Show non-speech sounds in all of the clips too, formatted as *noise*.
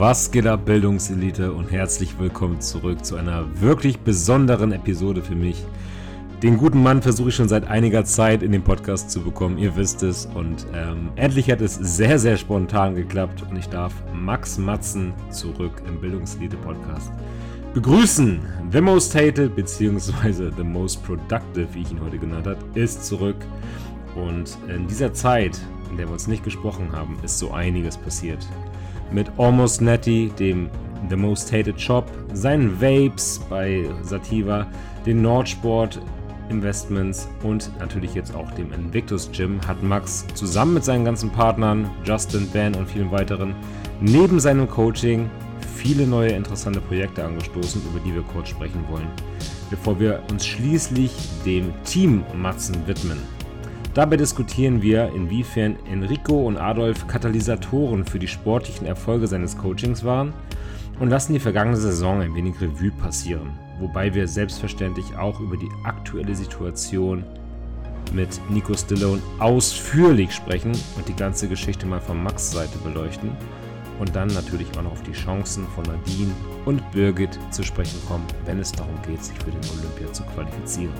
Was geht ab, Bildungselite und herzlich willkommen zurück zu einer wirklich besonderen Episode für mich. Den guten Mann versuche ich schon seit einiger Zeit in den Podcast zu bekommen, ihr wisst es. Und ähm, endlich hat es sehr, sehr spontan geklappt und ich darf Max Matzen zurück im Bildungselite-Podcast begrüßen. The Most Hated bzw. The Most Productive, wie ich ihn heute genannt habe, ist zurück. Und in dieser Zeit, in der wir uns nicht gesprochen haben, ist so einiges passiert mit Almost Netty, dem The Most Hated Shop, seinen Vapes bei Sativa, den Nordsport Investments und natürlich jetzt auch dem Invictus Gym hat Max zusammen mit seinen ganzen Partnern, Justin, Ben und vielen weiteren, neben seinem Coaching viele neue interessante Projekte angestoßen, über die wir kurz sprechen wollen, bevor wir uns schließlich dem Team Matzen widmen. Dabei diskutieren wir, inwiefern Enrico und Adolf Katalysatoren für die sportlichen Erfolge seines Coachings waren und lassen die vergangene Saison ein wenig Revue passieren, wobei wir selbstverständlich auch über die aktuelle Situation mit Nico Stallone ausführlich sprechen und die ganze Geschichte mal von Max Seite beleuchten und dann natürlich auch noch auf die Chancen von Nadine und Birgit zu sprechen kommen, wenn es darum geht, sich für den Olympia zu qualifizieren.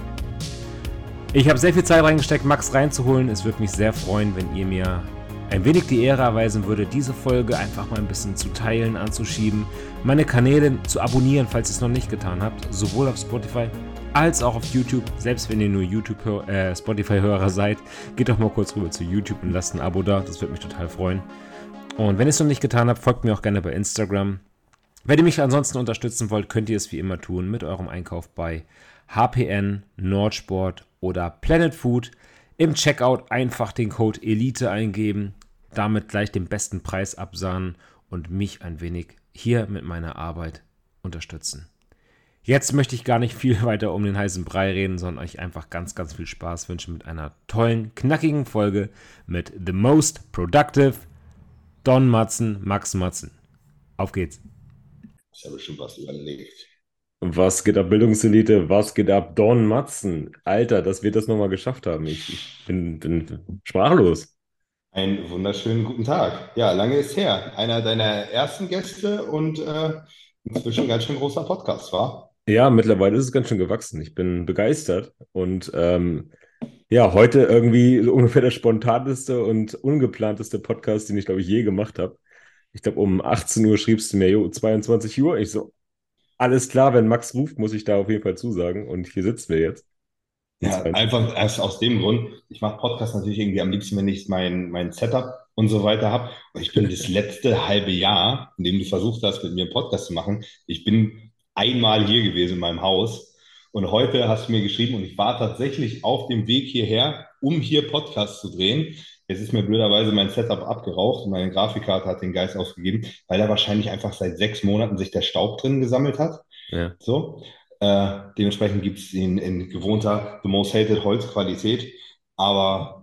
Ich habe sehr viel Zeit reingesteckt, Max reinzuholen. Es würde mich sehr freuen, wenn ihr mir ein wenig die Ehre erweisen würdet, diese Folge einfach mal ein bisschen zu teilen, anzuschieben, meine Kanäle zu abonnieren, falls ihr es noch nicht getan habt, sowohl auf Spotify als auch auf YouTube. Selbst wenn ihr nur YouTube äh, Spotify-Hörer seid, geht doch mal kurz rüber zu YouTube und lasst ein Abo da. Das würde mich total freuen. Und wenn ihr es noch nicht getan habt, folgt mir auch gerne bei Instagram. Wenn ihr mich ansonsten unterstützen wollt, könnt ihr es wie immer tun mit eurem Einkauf bei HPN, Nordsport oder Planet Food. Im Checkout einfach den Code Elite eingeben, damit gleich den besten Preis absahnen und mich ein wenig hier mit meiner Arbeit unterstützen. Jetzt möchte ich gar nicht viel *laughs* weiter um den heißen Brei reden, sondern euch einfach ganz, ganz viel Spaß wünschen mit einer tollen, knackigen Folge mit The Most Productive Don Matzen, Max Matzen. Auf geht's. Ich habe schon was überlegt. Was geht ab, Bildungselite? Was geht ab, Don Matzen? Alter, dass wir das nochmal geschafft haben. Ich, ich bin, bin, sprachlos. Einen wunderschönen guten Tag. Ja, lange ist her. Einer deiner ersten Gäste und äh, inzwischen ganz schön großer Podcast, war? Ja, mittlerweile ist es ganz schön gewachsen. Ich bin begeistert und ähm, ja, heute irgendwie so ungefähr der spontaneste und ungeplanteste Podcast, den ich, glaube ich, je gemacht habe. Ich glaube, um 18 Uhr schriebst du mir, jo, 22 Uhr. Ich so, alles klar, wenn Max ruft, muss ich da auf jeden Fall zusagen. Und hier sitzen wir jetzt. Ja, einfach erst aus dem Grund. Ich mache Podcasts natürlich irgendwie am liebsten, wenn ich mein, mein Setup und so weiter habe. Und ich bin das *laughs* letzte halbe Jahr, in dem du versucht hast, mit mir einen Podcast zu machen, ich bin einmal hier gewesen in meinem Haus. Und heute hast du mir geschrieben und ich war tatsächlich auf dem Weg hierher, um hier Podcast zu drehen. Jetzt ist mir blöderweise mein Setup abgeraucht und meine Grafikkarte hat den Geist ausgegeben, weil da wahrscheinlich einfach seit sechs Monaten sich der Staub drin gesammelt hat. Ja. So. Äh, dementsprechend gibt es ihn in gewohnter The Most Hated Holzqualität. Aber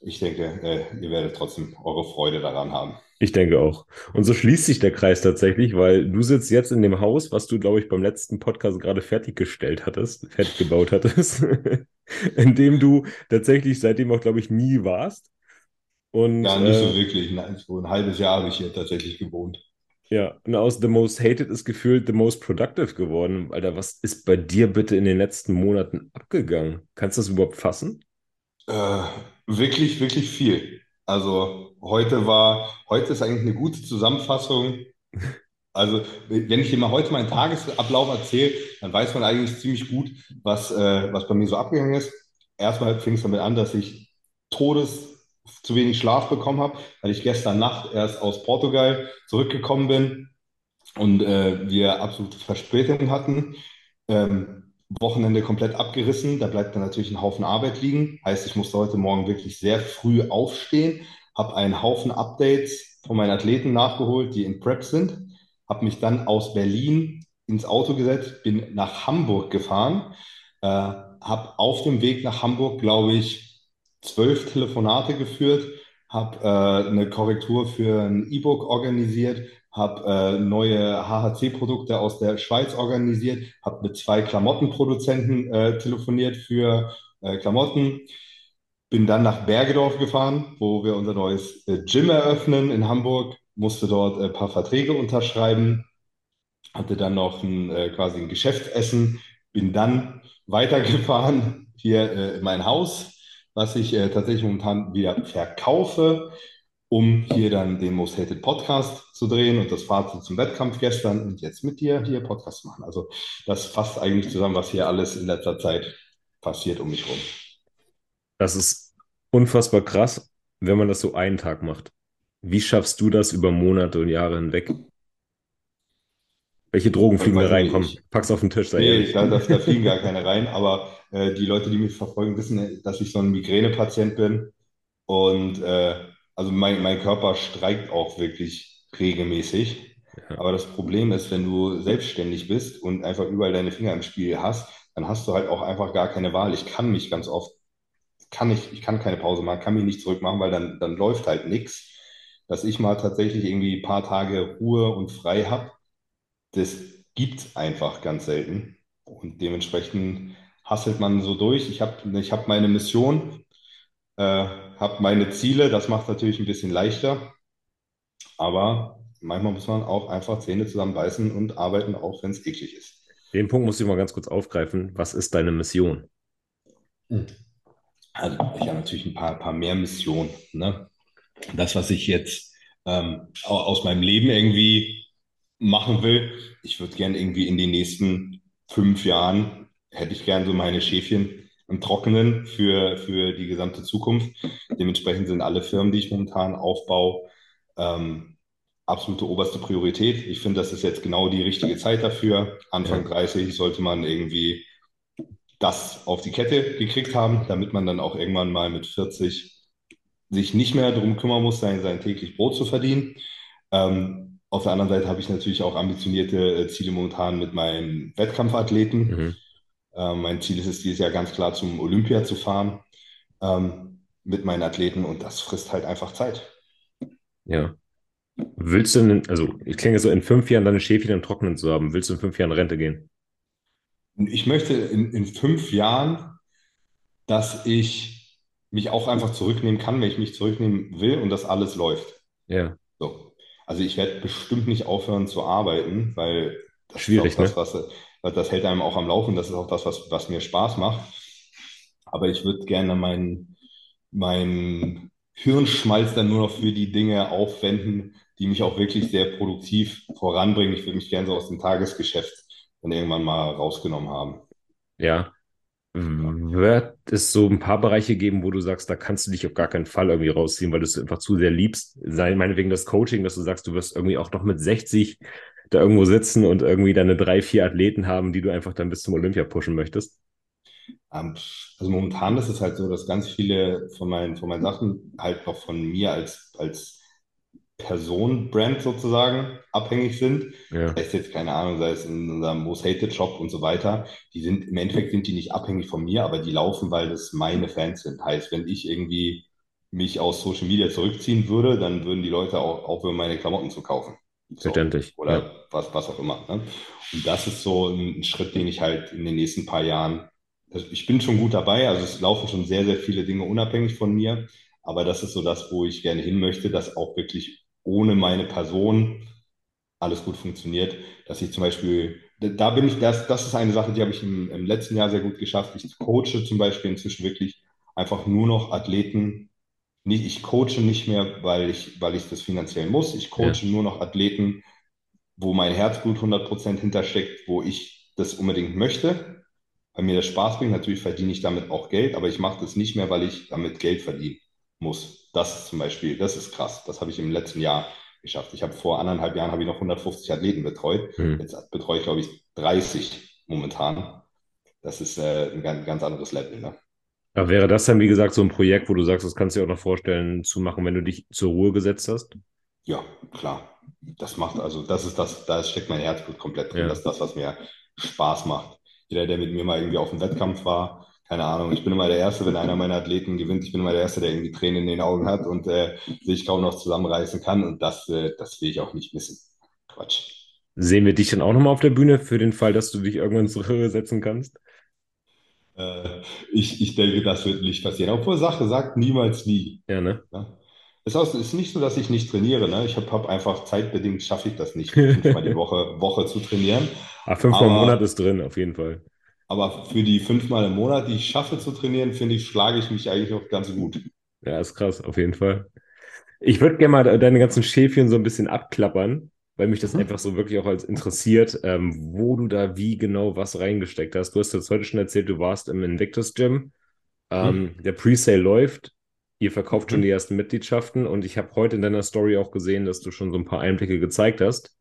ich denke, äh, ihr werdet trotzdem eure Freude daran haben. Ich denke auch. Und so schließt sich der Kreis tatsächlich, weil du sitzt jetzt in dem Haus, was du, glaube ich, beim letzten Podcast gerade fertiggestellt hattest, fertig gebaut hattest, *laughs* in dem du tatsächlich seitdem auch, glaube ich, nie warst. Und, ja, nicht so äh, wirklich. Nein, so ein halbes Jahr habe ich hier tatsächlich gewohnt. Ja, und aus The Most Hated ist gefühlt The Most Productive geworden. Alter, was ist bei dir bitte in den letzten Monaten abgegangen? Kannst du das überhaupt fassen? Äh, wirklich, wirklich viel. Also heute war, heute ist eigentlich eine gute Zusammenfassung. Also, wenn ich dir mal heute meinen Tagesablauf erzähle, dann weiß man eigentlich ziemlich gut, was, äh, was bei mir so abgegangen ist. Erstmal fing es damit an, dass ich Todes zu wenig Schlaf bekommen habe, weil ich gestern Nacht erst aus Portugal zurückgekommen bin und äh, wir absolute Verspätung hatten. Ähm, Wochenende komplett abgerissen, da bleibt dann natürlich ein Haufen Arbeit liegen. Heißt, ich musste heute Morgen wirklich sehr früh aufstehen, habe einen Haufen Updates von meinen Athleten nachgeholt, die in Prep sind, habe mich dann aus Berlin ins Auto gesetzt, bin nach Hamburg gefahren, äh, habe auf dem Weg nach Hamburg, glaube ich, zwölf Telefonate geführt, habe äh, eine Korrektur für ein E-Book organisiert, habe äh, neue HHC-Produkte aus der Schweiz organisiert, habe mit zwei Klamottenproduzenten äh, telefoniert für äh, Klamotten. Bin dann nach Bergedorf gefahren, wo wir unser neues äh, Gym eröffnen in Hamburg, musste dort ein paar Verträge unterschreiben, hatte dann noch ein, äh, quasi ein Geschäftsessen, bin dann *laughs* weitergefahren hier äh, in mein Haus, was ich äh, tatsächlich momentan wieder verkaufe, um hier dann den Most Hated Podcast zu drehen und das Fazit zum Wettkampf gestern und jetzt mit dir hier Podcast machen. Also das fasst eigentlich zusammen, was hier alles in letzter Zeit passiert um mich rum. Das ist unfassbar krass, wenn man das so einen Tag macht. Wie schaffst du das über Monate und Jahre hinweg? Welche Drogen fliegen da rein? Komm, pack's auf den Tisch. Sei nee, da, da, da, fliegen gar keine rein, aber äh, die Leute, die mich verfolgen, wissen, dass ich so ein Migränepatient bin. Und äh, also mein, mein Körper streikt auch wirklich regelmäßig. Ja. Aber das Problem ist, wenn du selbstständig bist und einfach überall deine Finger im Spiel hast, dann hast du halt auch einfach gar keine Wahl. Ich kann mich ganz oft, kann ich, ich kann keine Pause machen, kann mich nicht zurückmachen, weil dann, dann läuft halt nichts. Dass ich mal tatsächlich irgendwie ein paar Tage Ruhe und frei habe, das gibt es einfach ganz selten. Und dementsprechend hasselt man so durch. Ich habe ich hab meine Mission, äh, habe meine Ziele, das macht natürlich ein bisschen leichter. Aber manchmal muss man auch einfach Zähne zusammenbeißen und arbeiten, auch wenn es eklig ist. Den Punkt muss ich mal ganz kurz aufgreifen. Was ist deine Mission? Also, ich habe natürlich ein paar, paar mehr Missionen. Ne? Das, was ich jetzt ähm, aus meinem Leben irgendwie machen will, ich würde gerne irgendwie in den nächsten fünf Jahren, hätte ich gerne so meine Schäfchen im Trockenen für, für die gesamte Zukunft. Dementsprechend sind alle Firmen, die ich momentan aufbaue, ähm, absolute oberste Priorität. Ich finde, das ist jetzt genau die richtige Zeit dafür. Anfang ja. 30 sollte man irgendwie das auf die Kette gekriegt haben, damit man dann auch irgendwann mal mit 40 sich nicht mehr darum kümmern muss, sein, sein täglich Brot zu verdienen. Ähm, auf der anderen Seite habe ich natürlich auch ambitionierte äh, Ziele momentan mit meinen Wettkampfathleten. Mhm. Ähm, mein Ziel ist es dieses Jahr ganz klar zum Olympia zu fahren ähm, mit meinen Athleten und das frisst halt einfach Zeit. Ja. Willst du, denn, also ich klinge so in fünf Jahren deine Schäfchen im Trocknen zu haben, willst du in fünf Jahren Rente gehen? Ich möchte in, in fünf Jahren, dass ich mich auch einfach zurücknehmen kann, wenn ich mich zurücknehmen will und das alles läuft. Ja. So. Also ich werde bestimmt nicht aufhören zu arbeiten, weil das Schwierig, ist das, ne? was, das hält einem auch am Laufen, das ist auch das, was, was mir Spaß macht. Aber ich würde gerne meinen mein Hirnschmalz dann nur noch für die Dinge aufwenden, die mich auch wirklich sehr produktiv voranbringen. Ich würde mich gerne so aus dem Tagesgeschäft dann irgendwann mal rausgenommen haben. Ja. Wird es so ein paar Bereiche geben, wo du sagst, da kannst du dich auf gar keinen Fall irgendwie rausziehen, weil du es einfach zu sehr liebst? Sei meinetwegen das Coaching, dass du sagst, du wirst irgendwie auch noch mit 60 da irgendwo sitzen und irgendwie deine drei, vier Athleten haben, die du einfach dann bis zum Olympia pushen möchtest? Ähm, also momentan ist es halt so, dass ganz viele von meinen, von meinen Sachen halt noch von mir als, als Person, Brand sozusagen abhängig sind. Ja. Das heißt jetzt, keine Ahnung, sei es in unserem Most Hated Shop und so weiter. Die sind, im Endeffekt sind die nicht abhängig von mir, aber die laufen, weil das meine Fans sind. Heißt, wenn ich irgendwie mich aus Social Media zurückziehen würde, dann würden die Leute auch aufhören, meine Klamotten zu kaufen. So, Verständlich. Oder ja. was, was auch immer. Ne? Und das ist so ein Schritt, den ich halt in den nächsten paar Jahren, also ich bin schon gut dabei, also es laufen schon sehr, sehr viele Dinge unabhängig von mir, aber das ist so das, wo ich gerne hin möchte, dass auch wirklich ohne meine Person alles gut funktioniert, dass ich zum Beispiel, da bin ich, das, das ist eine Sache, die habe ich im, im letzten Jahr sehr gut geschafft. Ich coache zum Beispiel inzwischen wirklich einfach nur noch Athleten. Nicht, ich coache nicht mehr, weil ich, weil ich das finanziell muss. Ich coache ja. nur noch Athleten, wo mein Herzblut 100% hintersteckt, wo ich das unbedingt möchte, weil mir das Spaß bringt. Natürlich verdiene ich damit auch Geld, aber ich mache das nicht mehr, weil ich damit Geld verdienen muss. Das ist zum Beispiel, das ist krass. Das habe ich im letzten Jahr geschafft. Ich habe vor anderthalb Jahren habe ich noch 150 Athleten betreut. Hm. Jetzt betreue ich, glaube ich, 30 momentan. Das ist äh, ein ganz, ganz anderes Level. Ne? Ja, wäre das dann, wie gesagt, so ein Projekt, wo du sagst, das kannst du dir auch noch vorstellen zu machen, wenn du dich zur Ruhe gesetzt hast? Ja, klar. Das macht, also das ist das, da steckt mein Herzblut komplett drin. Ja. Das ist das, was mir Spaß macht. Jeder, der mit mir mal irgendwie auf dem Wettkampf war, keine Ahnung, ich bin immer der Erste, wenn einer meiner Athleten gewinnt, ich bin immer der Erste, der irgendwie Tränen in den Augen hat und äh, sich kaum noch zusammenreißen kann und das, äh, das will ich auch nicht missen. Quatsch. Sehen wir dich dann auch nochmal auf der Bühne für den Fall, dass du dich irgendwann zur Höhe setzen kannst? Äh, ich, ich denke, das wird nicht passieren. Obwohl Sache sagt niemals nie. Ja, ne? Ja. Es ist, nicht so, dass ich nicht trainiere. Ne? Ich habe hab einfach zeitbedingt, schaffe ich das nicht, *laughs* fünfmal die Woche, Woche zu trainieren. Ah, fünfmal im Monat ist drin, auf jeden Fall. Aber für die fünfmal im Monat, die ich schaffe zu trainieren, finde ich, schlage ich mich eigentlich auch ganz gut. Ja, ist krass, auf jeden Fall. Ich würde gerne mal deine ganzen Schäfchen so ein bisschen abklappern, weil mich das mhm. einfach so wirklich auch als interessiert, ähm, wo du da wie genau was reingesteckt hast. Du hast jetzt heute schon erzählt, du warst im Invictus Gym. Ähm, mhm. Der Presale läuft. Ihr verkauft schon mhm. die ersten Mitgliedschaften und ich habe heute in deiner Story auch gesehen, dass du schon so ein paar Einblicke gezeigt hast.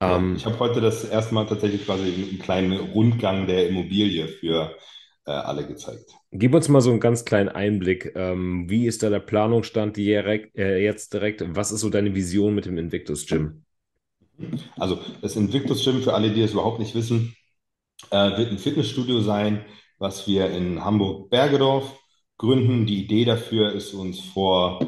Ähm, ich habe heute das erste Mal tatsächlich quasi einen kleinen Rundgang der Immobilie für äh, alle gezeigt. Gib uns mal so einen ganz kleinen Einblick. Ähm, wie ist da der Planungsstand direkt, äh, jetzt direkt? Was ist so deine Vision mit dem Invictus Gym? Also das Invictus Gym, für alle, die es überhaupt nicht wissen, äh, wird ein Fitnessstudio sein, was wir in Hamburg-Bergedorf gründen. Die Idee dafür ist uns vor,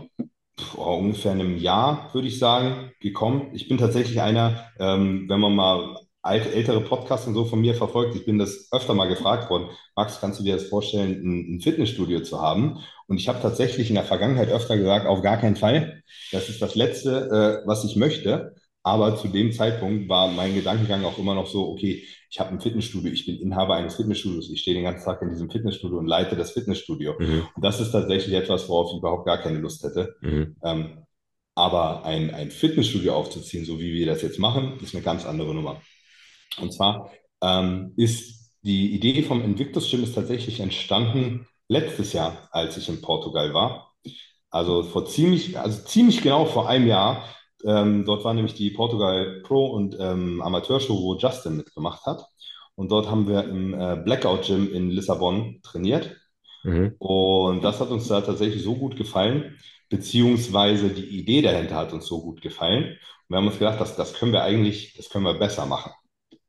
vor ungefähr einem Jahr, würde ich sagen, gekommen. Ich bin tatsächlich einer, ähm, wenn man mal alte, ältere Podcasts und so von mir verfolgt, ich bin das öfter mal gefragt worden, Max, kannst du dir das vorstellen, ein, ein Fitnessstudio zu haben? Und ich habe tatsächlich in der Vergangenheit öfter gesagt, auf gar keinen Fall. Das ist das Letzte, äh, was ich möchte. Aber zu dem Zeitpunkt war mein Gedankengang auch immer noch so, okay, ich habe ein Fitnessstudio, ich bin Inhaber eines Fitnessstudios, ich stehe den ganzen Tag in diesem Fitnessstudio und leite das Fitnessstudio. Mhm. Und das ist tatsächlich etwas, worauf ich überhaupt gar keine Lust hätte. Mhm. Ähm, aber ein, ein Fitnessstudio aufzuziehen, so wie wir das jetzt machen, ist eine ganz andere Nummer. Und zwar ähm, ist die Idee vom Invictus Gym ist tatsächlich entstanden letztes Jahr, als ich in Portugal war. Also vor ziemlich, also ziemlich genau vor einem Jahr ähm, dort war nämlich die Portugal Pro und ähm, Amateurshow, wo Justin mitgemacht hat. Und dort haben wir im äh, Blackout Gym in Lissabon trainiert. Mhm. Und das hat uns da tatsächlich so gut gefallen, beziehungsweise die Idee dahinter hat uns so gut gefallen. Und wir haben uns gedacht, das, das können wir eigentlich, das können wir besser machen.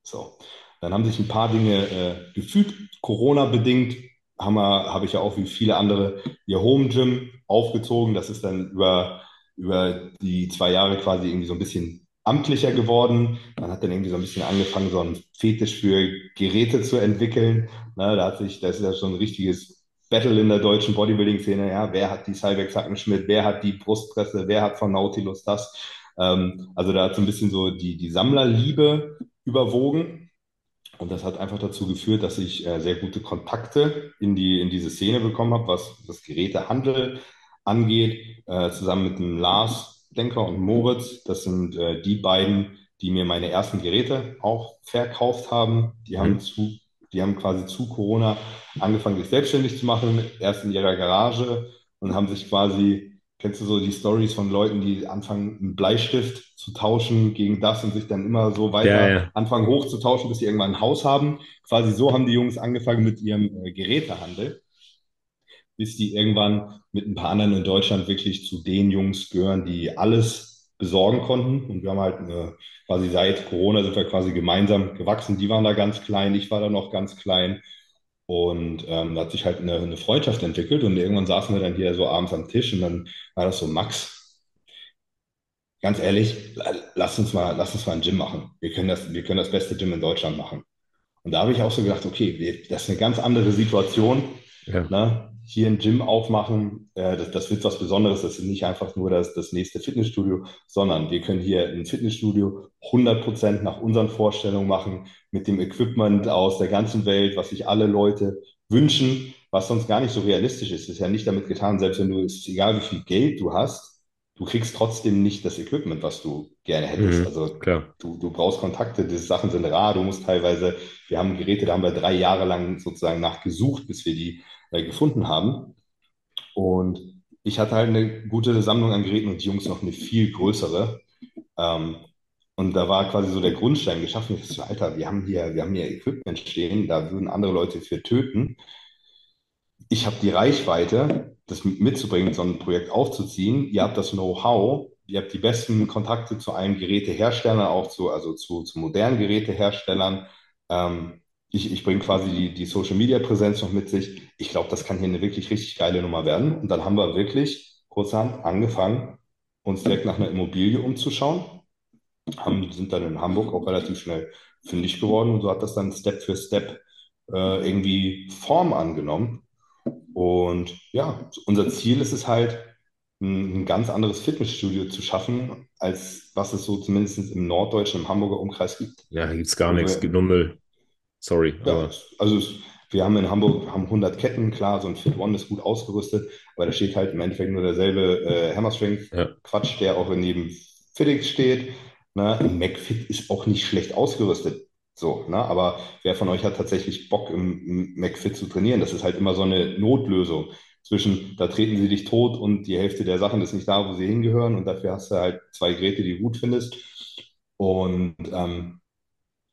So. Dann haben sich ein paar Dinge äh, gefügt, Corona-bedingt habe hab ich ja auch wie viele andere ihr Home Gym aufgezogen. Das ist dann über über die zwei Jahre quasi irgendwie so ein bisschen amtlicher geworden. Man hat dann irgendwie so ein bisschen angefangen, so einen Fetisch für Geräte zu entwickeln. Na, da hat sich, das ist ja schon ein richtiges Battle in der deutschen Bodybuilding-Szene. Ja, wer hat die Cybex Hackenschmidt, wer hat die Brustpresse, wer hat von Nautilus das? Ähm, also da hat so ein bisschen so die, die Sammlerliebe überwogen. Und das hat einfach dazu geführt, dass ich äh, sehr gute Kontakte in, die, in diese Szene bekommen habe, was das Gerätehandel angeht, äh, zusammen mit dem Lars Denker und Moritz. Das sind äh, die beiden, die mir meine ersten Geräte auch verkauft haben. Die haben mhm. zu, die haben quasi zu Corona angefangen, sich selbstständig zu machen, erst in ihrer Garage und haben sich quasi, kennst du so die Stories von Leuten, die anfangen, einen Bleistift zu tauschen gegen das und sich dann immer so weiter ja, ja. anfangen hochzutauschen, bis sie irgendwann ein Haus haben. Quasi so haben die Jungs angefangen mit ihrem äh, Gerätehandel bis die irgendwann mit ein paar anderen in Deutschland wirklich zu den Jungs gehören, die alles besorgen konnten. Und wir haben halt eine, quasi seit Corona sind wir quasi gemeinsam gewachsen. Die waren da ganz klein, ich war da noch ganz klein. Und ähm, da hat sich halt eine, eine Freundschaft entwickelt und irgendwann saßen wir dann hier so abends am Tisch und dann war das so, Max, ganz ehrlich, lass uns mal, lass uns mal ein Gym machen. Wir können das, wir können das beste Gym in Deutschland machen. Und da habe ich auch so gedacht, okay, das ist eine ganz andere Situation. Ja. Ne? Hier ein Gym aufmachen, äh, das, das wird was Besonderes. Das ist nicht einfach nur das, das nächste Fitnessstudio, sondern wir können hier ein Fitnessstudio 100% nach unseren Vorstellungen machen, mit dem Equipment aus der ganzen Welt, was sich alle Leute wünschen, was sonst gar nicht so realistisch ist. Es ist ja nicht damit getan, selbst wenn du, es ist egal wie viel Geld du hast, du kriegst trotzdem nicht das Equipment, was du gerne hättest. Mhm, also klar. Du, du brauchst Kontakte, die Sachen sind rar, du musst teilweise, wir haben Geräte, da haben wir drei Jahre lang sozusagen nachgesucht, bis wir die äh, gefunden haben. Und ich hatte halt eine gute Sammlung an Geräten und die Jungs noch eine viel größere. Ähm, und da war quasi so der Grundstein geschaffen. Ich so, Alter, wir haben hier, wir haben hier Equipment stehen, da würden andere Leute für töten. Ich habe die Reichweite, das mitzubringen, so ein Projekt aufzuziehen. Ihr habt das Know-how, ihr habt die besten Kontakte zu allen Geräteherstellern, auch zu, also zu, zu modernen Geräteherstellern. Ähm, ich, ich bringe quasi die, die Social Media Präsenz noch mit sich. Ich glaube, das kann hier eine wirklich richtig geile Nummer werden. Und dann haben wir wirklich kurzerhand angefangen, uns direkt nach einer Immobilie umzuschauen. haben, sind dann in Hamburg auch relativ schnell fündig geworden und so hat das dann Step für Step äh, irgendwie Form angenommen. Und ja, unser Ziel ist es halt, ein, ein ganz anderes Fitnessstudio zu schaffen, als was es so zumindest im norddeutschen, im Hamburger Umkreis gibt. Ja, da gibt es gar nichts, nur Müll. Sorry, ja, also wir haben in Hamburg haben 100 Ketten, klar, so ein Fit One ist gut ausgerüstet, aber da steht halt im Endeffekt nur derselbe äh, Hammer Strength ja, Quatsch, der auch in jedem Fittix steht. Ne? Ein McFit ist auch nicht schlecht ausgerüstet. So, ne? Aber wer von euch hat tatsächlich Bock, im, im McFit zu trainieren? Das ist halt immer so eine Notlösung. Zwischen, da treten sie dich tot und die Hälfte der Sachen ist nicht da, wo sie hingehören. Und dafür hast du halt zwei Geräte, die du gut findest. Und ähm,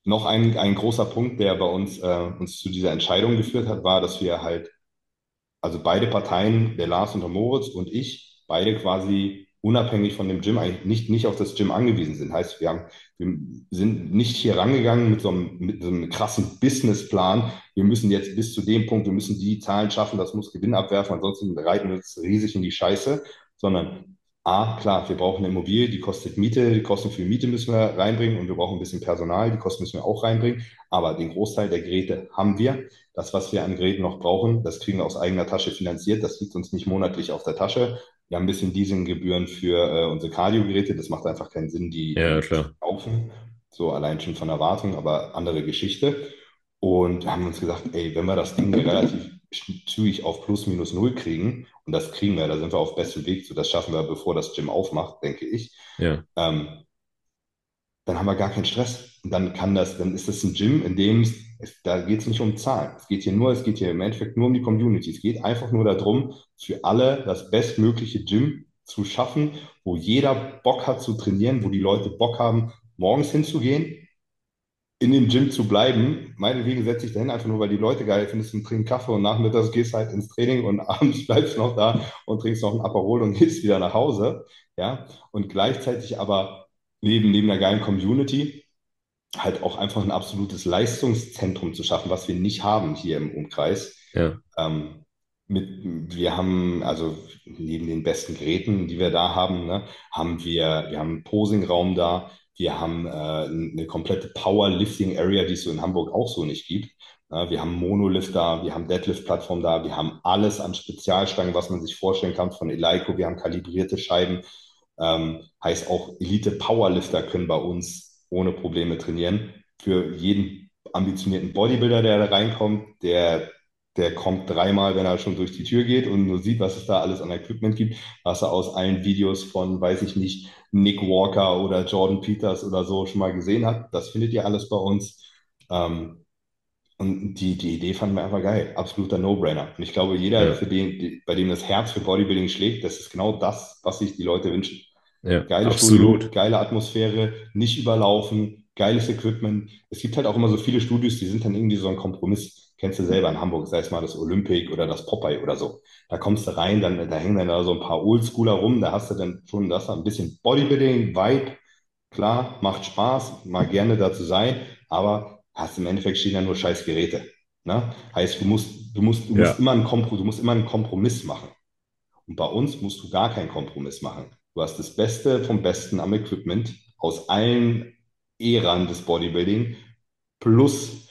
noch ein, ein großer Punkt, der bei uns, äh, uns zu dieser Entscheidung geführt hat, war, dass wir halt also beide Parteien, der Lars und der Moritz und ich, beide quasi unabhängig von dem Gym eigentlich nicht, nicht auf das Gym angewiesen sind. Heißt, wir haben, wir sind nicht hier rangegangen mit so einem, mit so einem krassen Businessplan. Wir müssen jetzt bis zu dem Punkt, wir müssen die Zahlen schaffen, das muss Gewinn abwerfen, ansonsten reiten wir uns riesig in die Scheiße, sondern A, klar, wir brauchen eine Immobilie, die kostet Miete, die Kosten für Miete müssen wir reinbringen und wir brauchen ein bisschen Personal, die Kosten müssen wir auch reinbringen. Aber den Großteil der Geräte haben wir. Das, was wir an Geräten noch brauchen, das kriegen wir aus eigener Tasche finanziert. Das liegt uns nicht monatlich auf der Tasche. Wir haben ein bisschen Leasinggebühren für äh, unsere Cardio-Geräte. Das macht einfach keinen Sinn, die, ja, die zu klar. kaufen. So allein schon von Erwartung, aber andere Geschichte. Und haben uns gesagt, ey, wenn wir das Ding relativ zügig auf plus minus null kriegen, und das kriegen wir, da sind wir auf bestem Weg zu, das schaffen wir, bevor das Gym aufmacht, denke ich, Ja, ähm, dann haben wir gar keinen Stress. Und dann kann das, dann ist das ein Gym, in dem es, es da geht es nicht um Zahlen. Es geht hier nur, es geht hier im Endeffekt nur um die Community. Es geht einfach nur darum, für alle das bestmögliche Gym zu schaffen, wo jeder Bock hat zu trainieren, wo die Leute Bock haben, morgens hinzugehen, in dem Gym zu bleiben. Meinetwegen setze ich dahin einfach nur, weil die Leute geil findest und trinken Kaffee und nachmittags gehst halt ins Training und *laughs* abends bleibst du noch da und trinkst noch ein Aperol und *laughs* gehst wieder nach Hause. Ja, und gleichzeitig aber neben, neben einer geilen Community halt auch einfach ein absolutes Leistungszentrum zu schaffen, was wir nicht haben hier im Umkreis. ja, Ähm, mit, wir haben, also neben den besten Geräten, die wir da haben, ne, haben wir, wir haben einen Posing-Raum da, wir haben äh, eine komplette Powerlifting-Area, die es so in Hamburg auch so nicht gibt. Ja, wir haben Monolift da, wir haben Deadlift-Plattform da, wir haben alles an Spezialstangen, was man sich vorstellen kann von Eleiko, wir haben kalibrierte Scheiben. Ähm, heißt auch Elite-Powerlifter können bei uns ohne Probleme trainieren. Für jeden ambitionierten Bodybuilder, der da reinkommt, der der kommt dreimal, wenn er schon durch die Tür geht und nur sieht, was es da alles an Equipment gibt, was er aus allen Videos von, weiß ich nicht, Nick Walker oder Jordan Peters oder so schon mal gesehen hat. Das findet ihr alles bei uns. Ähm, und die, die Idee fanden wir einfach geil. Absoluter No-Brainer. Und ich glaube, jeder, ja, für den, bei dem das Herz für Bodybuilding schlägt, das ist genau das, was sich die Leute wünschen. ja, Geiles Studio, absolut. geile Atmosphäre, nicht überlaufen, geiles Equipment. Es gibt halt auch immer so viele Studios, die sind dann irgendwie so ein Kompromiss. Kennst du selber in Hamburg, sei es mal das Olympic oder das Popeye oder so. Da kommst du rein, dann, da hängen dann da so ein paar Oldschooler rum, da hast du dann schon das ein bisschen Bodybuilding, Vibe, klar, macht Spaß, mal gerne da zu sein, aber hast im Endeffekt stehen ja nur scheiß Geräte. Ne? Heißt, du musst, du musst, du musst Ja, immer einen Kompro, du musst immer einen Kompromiss machen. Und bei uns musst du gar keinen Kompromiss machen. Du hast das Beste vom Besten am Equipment aus allen Äran des Bodybuilding, plus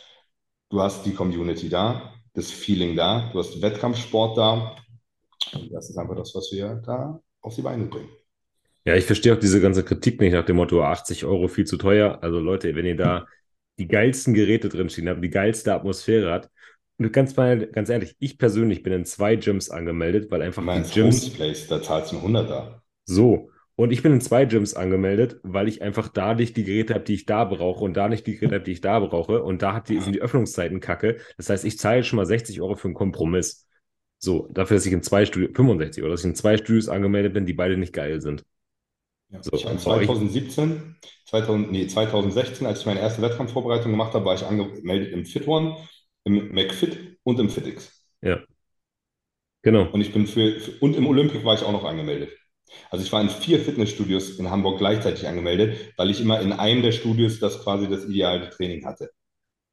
du hast die Community da, das Feeling da, du hast Wettkampfsport da. Und das ist einfach das, was wir da auf die Beine bringen. ja, ich verstehe auch diese ganze Kritik nicht nach dem Motto 80 Euro viel zu teuer. Also Leute, wenn ihr da die geilsten Geräte drinstehen habt, die geilste Atmosphäre hat, und ganz mal, ganz ehrlich, ich persönlich bin in zwei Gyms angemeldet, weil einfach die meinst Gyms Homes Place, da zahlst du einen Hunderter. So. Und ich bin in zwei Gyms angemeldet, weil ich einfach da nicht die Geräte habe, die ich da brauche und da nicht die Geräte habe, die ich da brauche. Und da hat die, sind die Öffnungszeiten kacke. Das heißt, ich zahle schon mal 60 Euro für einen Kompromiss. So, dafür, dass ich in zwei Studios, 65 Euro, dass ich in zwei Studios angemeldet bin, die beide nicht geil sind. Ja. So, Ich habe und bei euch, 2017, 2000, nee, 2016, als ich meine erste Wettkampfvorbereitung gemacht habe, war ich angemeldet im Fit One, im McFit und im FitX. ja, genau. Und ich bin für, für und im Olympic war ich auch noch angemeldet. Also ich war in vier Fitnessstudios in Hamburg gleichzeitig angemeldet, weil ich immer in einem der Studios das quasi das ideale Training hatte.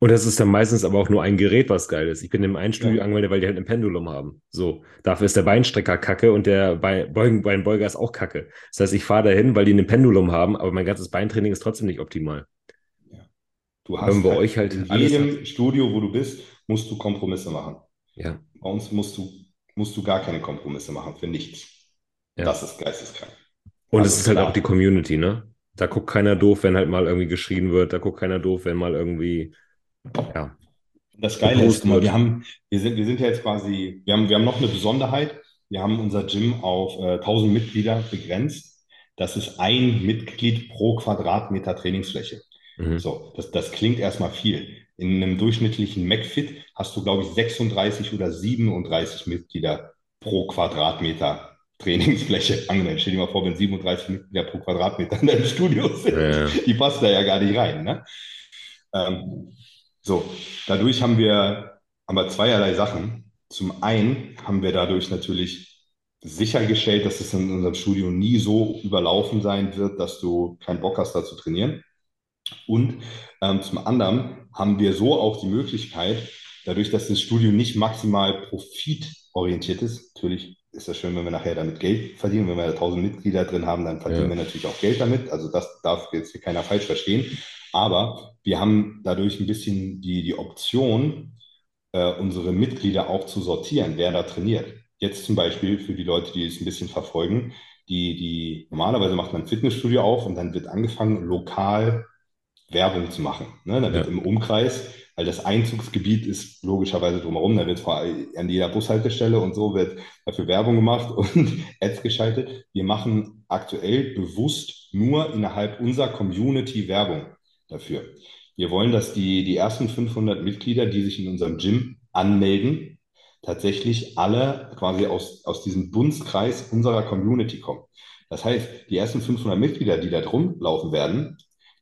Und das ist dann meistens aber auch nur ein Gerät, was geil ist. Ich bin im einen Studio Ja. angemeldet, weil die halt ein Pendulum haben. So, dafür ist der Beinstrecker kacke und der Beugen- Beinbeuger ist auch kacke. Das heißt, ich fahre dahin, weil die ein Pendulum haben, aber mein ganzes Beintraining ist trotzdem nicht optimal. Du Wenn hast bei euch halt in jedem Studio, wo du bist, musst du Kompromisse machen. Ja, Bei uns musst du, musst du gar keine Kompromisse machen für nichts. Ja. Das ist geisteskrank. und Also es ist halt klar. auch die Community, ne? Da guckt keiner doof, wenn halt mal irgendwie geschrien wird. Da guckt keiner doof, wenn mal irgendwie, ja, Das Geile ist, mal, wir haben, wir sind, wir sind ja jetzt quasi, wir haben, wir haben noch eine Besonderheit. Wir haben unser Gym auf äh, 1000 Mitglieder begrenzt. Das ist ein Mitglied pro Quadratmeter Trainingsfläche. mhm. So, das, das klingt erstmal viel. In einem durchschnittlichen McFit hast du, glaube ich, 36 oder 37 Mitglieder pro Quadratmeter Trainingsfläche angemeldet. Stell dir mal vor, wenn 37 Mitglieder pro Quadratmeter in deinem Studio sind. Ja, ja. Die passen da ja gar nicht rein. Ne? Ähm, so, dadurch haben wir aber zweierlei Sachen. Zum einen haben wir dadurch natürlich sichergestellt, dass es in unserem Studio nie so überlaufen sein wird, dass du keinen Bock hast, da zu trainieren. Und ähm, zum anderen haben wir so auch die Möglichkeit, dadurch, dass das Studio nicht maximal profitorientiert ist, natürlich ist das schön, wenn wir nachher damit Geld verdienen. Wenn wir da 1000 Mitglieder drin haben, dann verdienen Ja. wir natürlich auch Geld damit. Also das darf jetzt hier keiner falsch verstehen. Aber wir haben dadurch ein bisschen die, die Option, äh, unsere Mitglieder auch zu sortieren, wer da trainiert. Jetzt zum Beispiel für die Leute, die es ein bisschen verfolgen, die, die normalerweise macht man ein Fitnessstudio auf und dann wird angefangen, lokal Werbung zu machen. Ne? Da wird Ja. im Umkreis, weil das Einzugsgebiet ist logischerweise drumherum, da wird vor, an jeder Bushaltestelle und so wird dafür Werbung gemacht *laughs* und Ads geschaltet. Wir machen aktuell bewusst nur innerhalb unserer Community Werbung dafür. Wir wollen, dass die, die ersten 500 Mitglieder, die sich in unserem Gym anmelden, tatsächlich alle quasi aus, aus diesem Dunstkreis unserer Community kommen. Das heißt, die ersten 500 Mitglieder, die da drum laufen werden,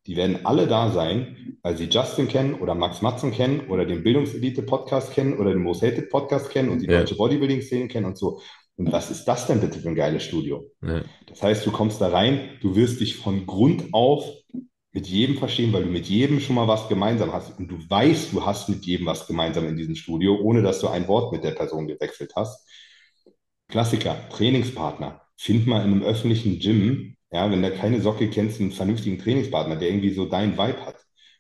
die werden alle da sein, weil sie Justin kennen oder Max Matzen kennen oder den Bildungselite-Podcast kennen oder den Most Hated Podcast kennen und die Ja. deutsche Bodybuilding-Szene kennen und so. Und was ist das denn bitte für ein geiles Studio? Ja. Das heißt, du kommst da rein, du wirst dich von Grund auf mit jedem verstehen, weil du mit jedem schon mal was gemeinsam hast. Und du weißt, du hast mit jedem was gemeinsam in diesem Studio, ohne dass du ein Wort mit der Person gewechselt hast. Klassiker, Trainingspartner. Find mal in einem öffentlichen Gym, ja, wenn du keine Socke kennst, einen vernünftigen Trainingspartner, der irgendwie so deinen Vibe hat.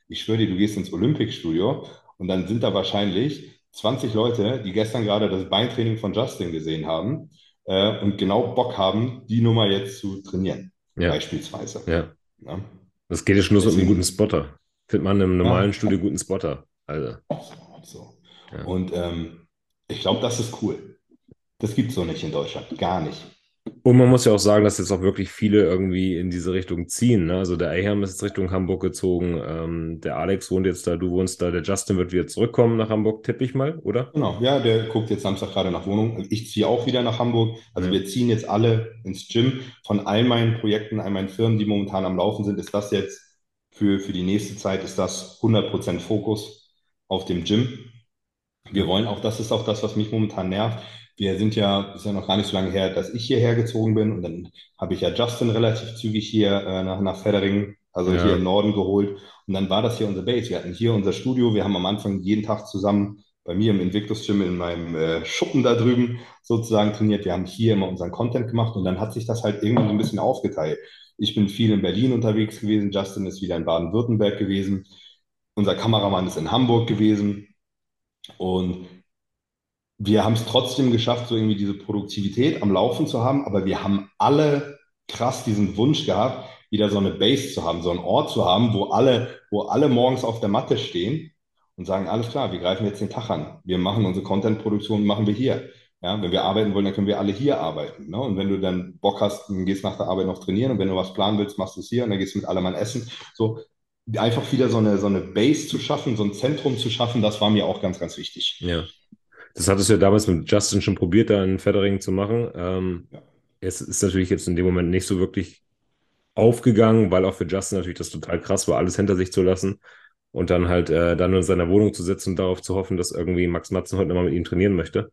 Ich schwöre dir, du gehst ins Olympic-Studio und dann sind da wahrscheinlich 20 Leute, die gestern gerade das Beintraining von Justin gesehen haben äh, und genau Bock haben, die Nummer jetzt zu trainieren, Ja. beispielsweise. ja. Ja. Das geht ja schon los mit einem Deswegen- guten Spotter. Findet man im normalen Ja. Studio guten Spotter. Also, So. Ja. Und ähm, ich glaube, das ist cool. Das gibt es so nicht in Deutschland. Gar nicht. Und man muss ja auch sagen, dass jetzt auch wirklich viele irgendwie in diese Richtung ziehen. Ne? Also der Aham ist jetzt Richtung Hamburg gezogen, ähm, der Alex wohnt jetzt da, du wohnst da, der Justin wird wieder zurückkommen nach Hamburg, tippe ich mal, oder? Genau, ja, der guckt jetzt Samstag gerade nach Wohnung. Ich ziehe auch wieder nach Hamburg. Also Ja. wir ziehen jetzt alle ins Gym. Von all meinen Projekten, all meinen Firmen, die momentan am Laufen sind, ist das jetzt für, für die nächste Zeit, ist das 100% Fokus auf dem Gym. Wir wollen auch, das ist auch das, was mich momentan nervt. Wir sind ja, ist ja noch gar nicht so lange her, dass ich hierher gezogen bin und dann habe ich ja Justin relativ zügig hier äh, nach, nach Feddering, also Ja. hier im Norden geholt. Und dann war das hier unser Base. Wir hatten hier unser Studio. Wir haben am Anfang jeden Tag zusammen bei mir im Invictus Gym in meinem äh, Schuppen da drüben sozusagen trainiert. Wir haben hier immer unseren Content gemacht und dann hat sich das halt irgendwann so ein bisschen aufgeteilt. Ich bin viel in Berlin unterwegs gewesen. Justin ist wieder in Baden-Württemberg gewesen. Unser Kameramann ist in Hamburg gewesen. Und wir haben es trotzdem geschafft, so irgendwie diese Produktivität am Laufen zu haben, aber wir haben alle krass diesen Wunsch gehabt, wieder so eine Base zu haben, so einen Ort zu haben, wo alle, wo alle morgens auf der Matte stehen und sagen, alles klar, wir greifen jetzt den Tag an. Wir machen unsere Content-Produktion, machen wir hier. Ja, wenn wir arbeiten wollen, dann können wir alle hier arbeiten. Ne? Und wenn du dann Bock hast, dann gehst nach der Arbeit noch trainieren und wenn du was planen willst, machst du es hier und dann gehst du mit allem mal essen. So, einfach wieder so eine, so eine Base zu schaffen, so ein Zentrum zu schaffen, das war mir auch ganz, ganz wichtig. Ja. Das hattest du ja damals mit Justin schon probiert, da in Feddering zu machen. Ähm, Ja. Es ist natürlich jetzt in dem Moment nicht so wirklich aufgegangen, weil auch für Justin natürlich das total krass war, alles hinter sich zu lassen und dann halt äh, dann nur in seiner Wohnung zu sitzen und darauf zu hoffen, dass irgendwie Max Matzen heute nochmal mit ihm trainieren möchte.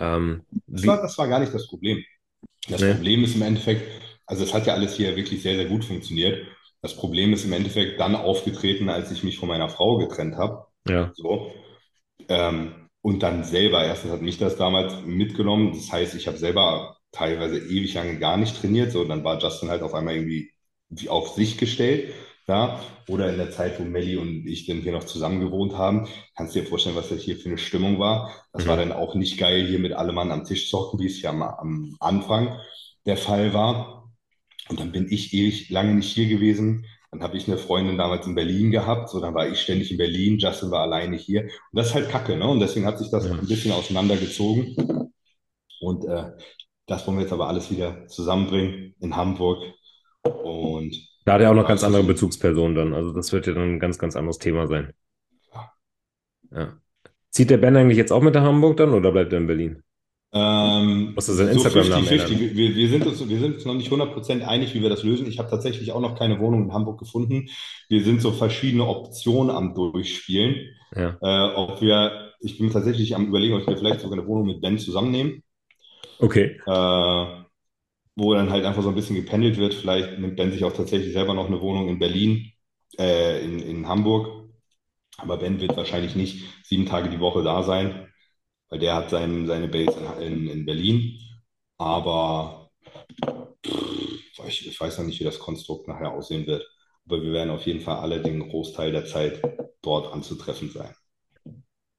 Ähm, Das war, das war gar nicht das Problem. Das Nee. Problem ist im Endeffekt, also es hat ja alles hier wirklich sehr, sehr gut funktioniert. Das Problem ist im Endeffekt dann aufgetreten, als ich mich von meiner Frau getrennt habe. Ja. So. Ähm, und dann selber, erstens hat mich das damals mitgenommen. Das heißt, ich habe selber teilweise ewig lange gar nicht trainiert. So, dann war Justin halt auf einmal irgendwie wie auf sich gestellt. Ja, oder in der Zeit, wo Melli und ich dann hier noch zusammen gewohnt haben, kannst du dir vorstellen, was das hier für eine Stimmung war. Das Mhm. war dann auch nicht geil, hier mit allem Mann am Tisch zocken, wie es ja am, am Anfang der Fall war. Und dann bin ich ewig lange nicht hier gewesen. Dann habe ich eine Freundin damals in Berlin gehabt. So, dann war ich ständig in Berlin. Justin war alleine hier. Und das ist halt Kacke, ne? Und deswegen hat sich das Ja. ein bisschen auseinandergezogen. Und äh, das wollen wir jetzt aber alles wieder zusammenbringen in Hamburg. Und Da hat er auch noch ganz andere Bezugspersonen dann. Also das wird ja dann ein ganz, ganz anderes Thema sein. Ja. Zieht der Ben eigentlich jetzt auch mit nach Hamburg dann oder bleibt er in Berlin? Ähm, du seinen so Instagram-Namen 50-50. ändern? Wir, wir, wir, sind uns, wir sind uns noch nicht 100% einig, wie wir das lösen. Ich habe tatsächlich auch noch keine Wohnung in Hamburg gefunden. Wir sind so verschiedene Optionen am Durchspielen. Ja. Äh, ob wir, ich bin tatsächlich am Überlegen, ob wir vielleicht sogar eine Wohnung mit Ben zusammennehmen, Okay. äh, wo dann halt einfach so ein bisschen gependelt wird. Vielleicht nimmt Ben sich auch tatsächlich selber noch eine Wohnung in Berlin, äh, in, in Hamburg. Aber Ben wird wahrscheinlich nicht sieben Tage die Woche da sein, weil der hat sein, seine Base in, in, in Berlin. Aber pff, ich, ich weiß noch nicht, wie das Konstrukt nachher aussehen wird. Aber wir werden auf jeden Fall alle den Großteil der Zeit dort anzutreffen sein.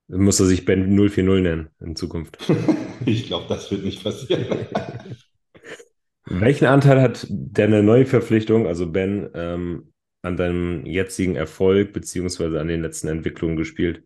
Dann muss er sich Ben 040 nennen in Zukunft. *laughs* Ich glaube, das wird nicht passieren. *laughs* Welchen Anteil hat deine neue Verpflichtung, also Ben, ähm, an deinem jetzigen Erfolg beziehungsweise an den letzten Entwicklungen gespielt?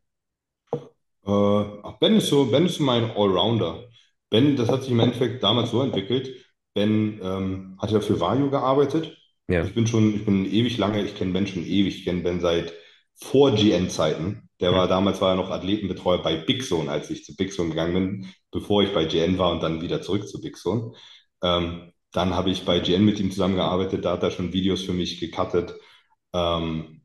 Äh, Ben ist so, Ben ist so mein Allrounder. Ben, das hat sich im Endeffekt damals so entwickelt. Ben ähm, hat ja für Vario gearbeitet. Ja. Ich bin schon, ich bin ewig lange, ich kenne Ben schon ewig, ich kenne Ben seit vor GN-Zeiten. Der war damals war er noch Athletenbetreuer bei Big Zone, als ich zu Big Zone gegangen bin, bevor ich bei GN war und dann wieder zurück zu Big Zone. Ähm, dann habe ich bei GN mit ihm zusammengearbeitet, da hat er schon Videos für mich gecuttet. Ähm,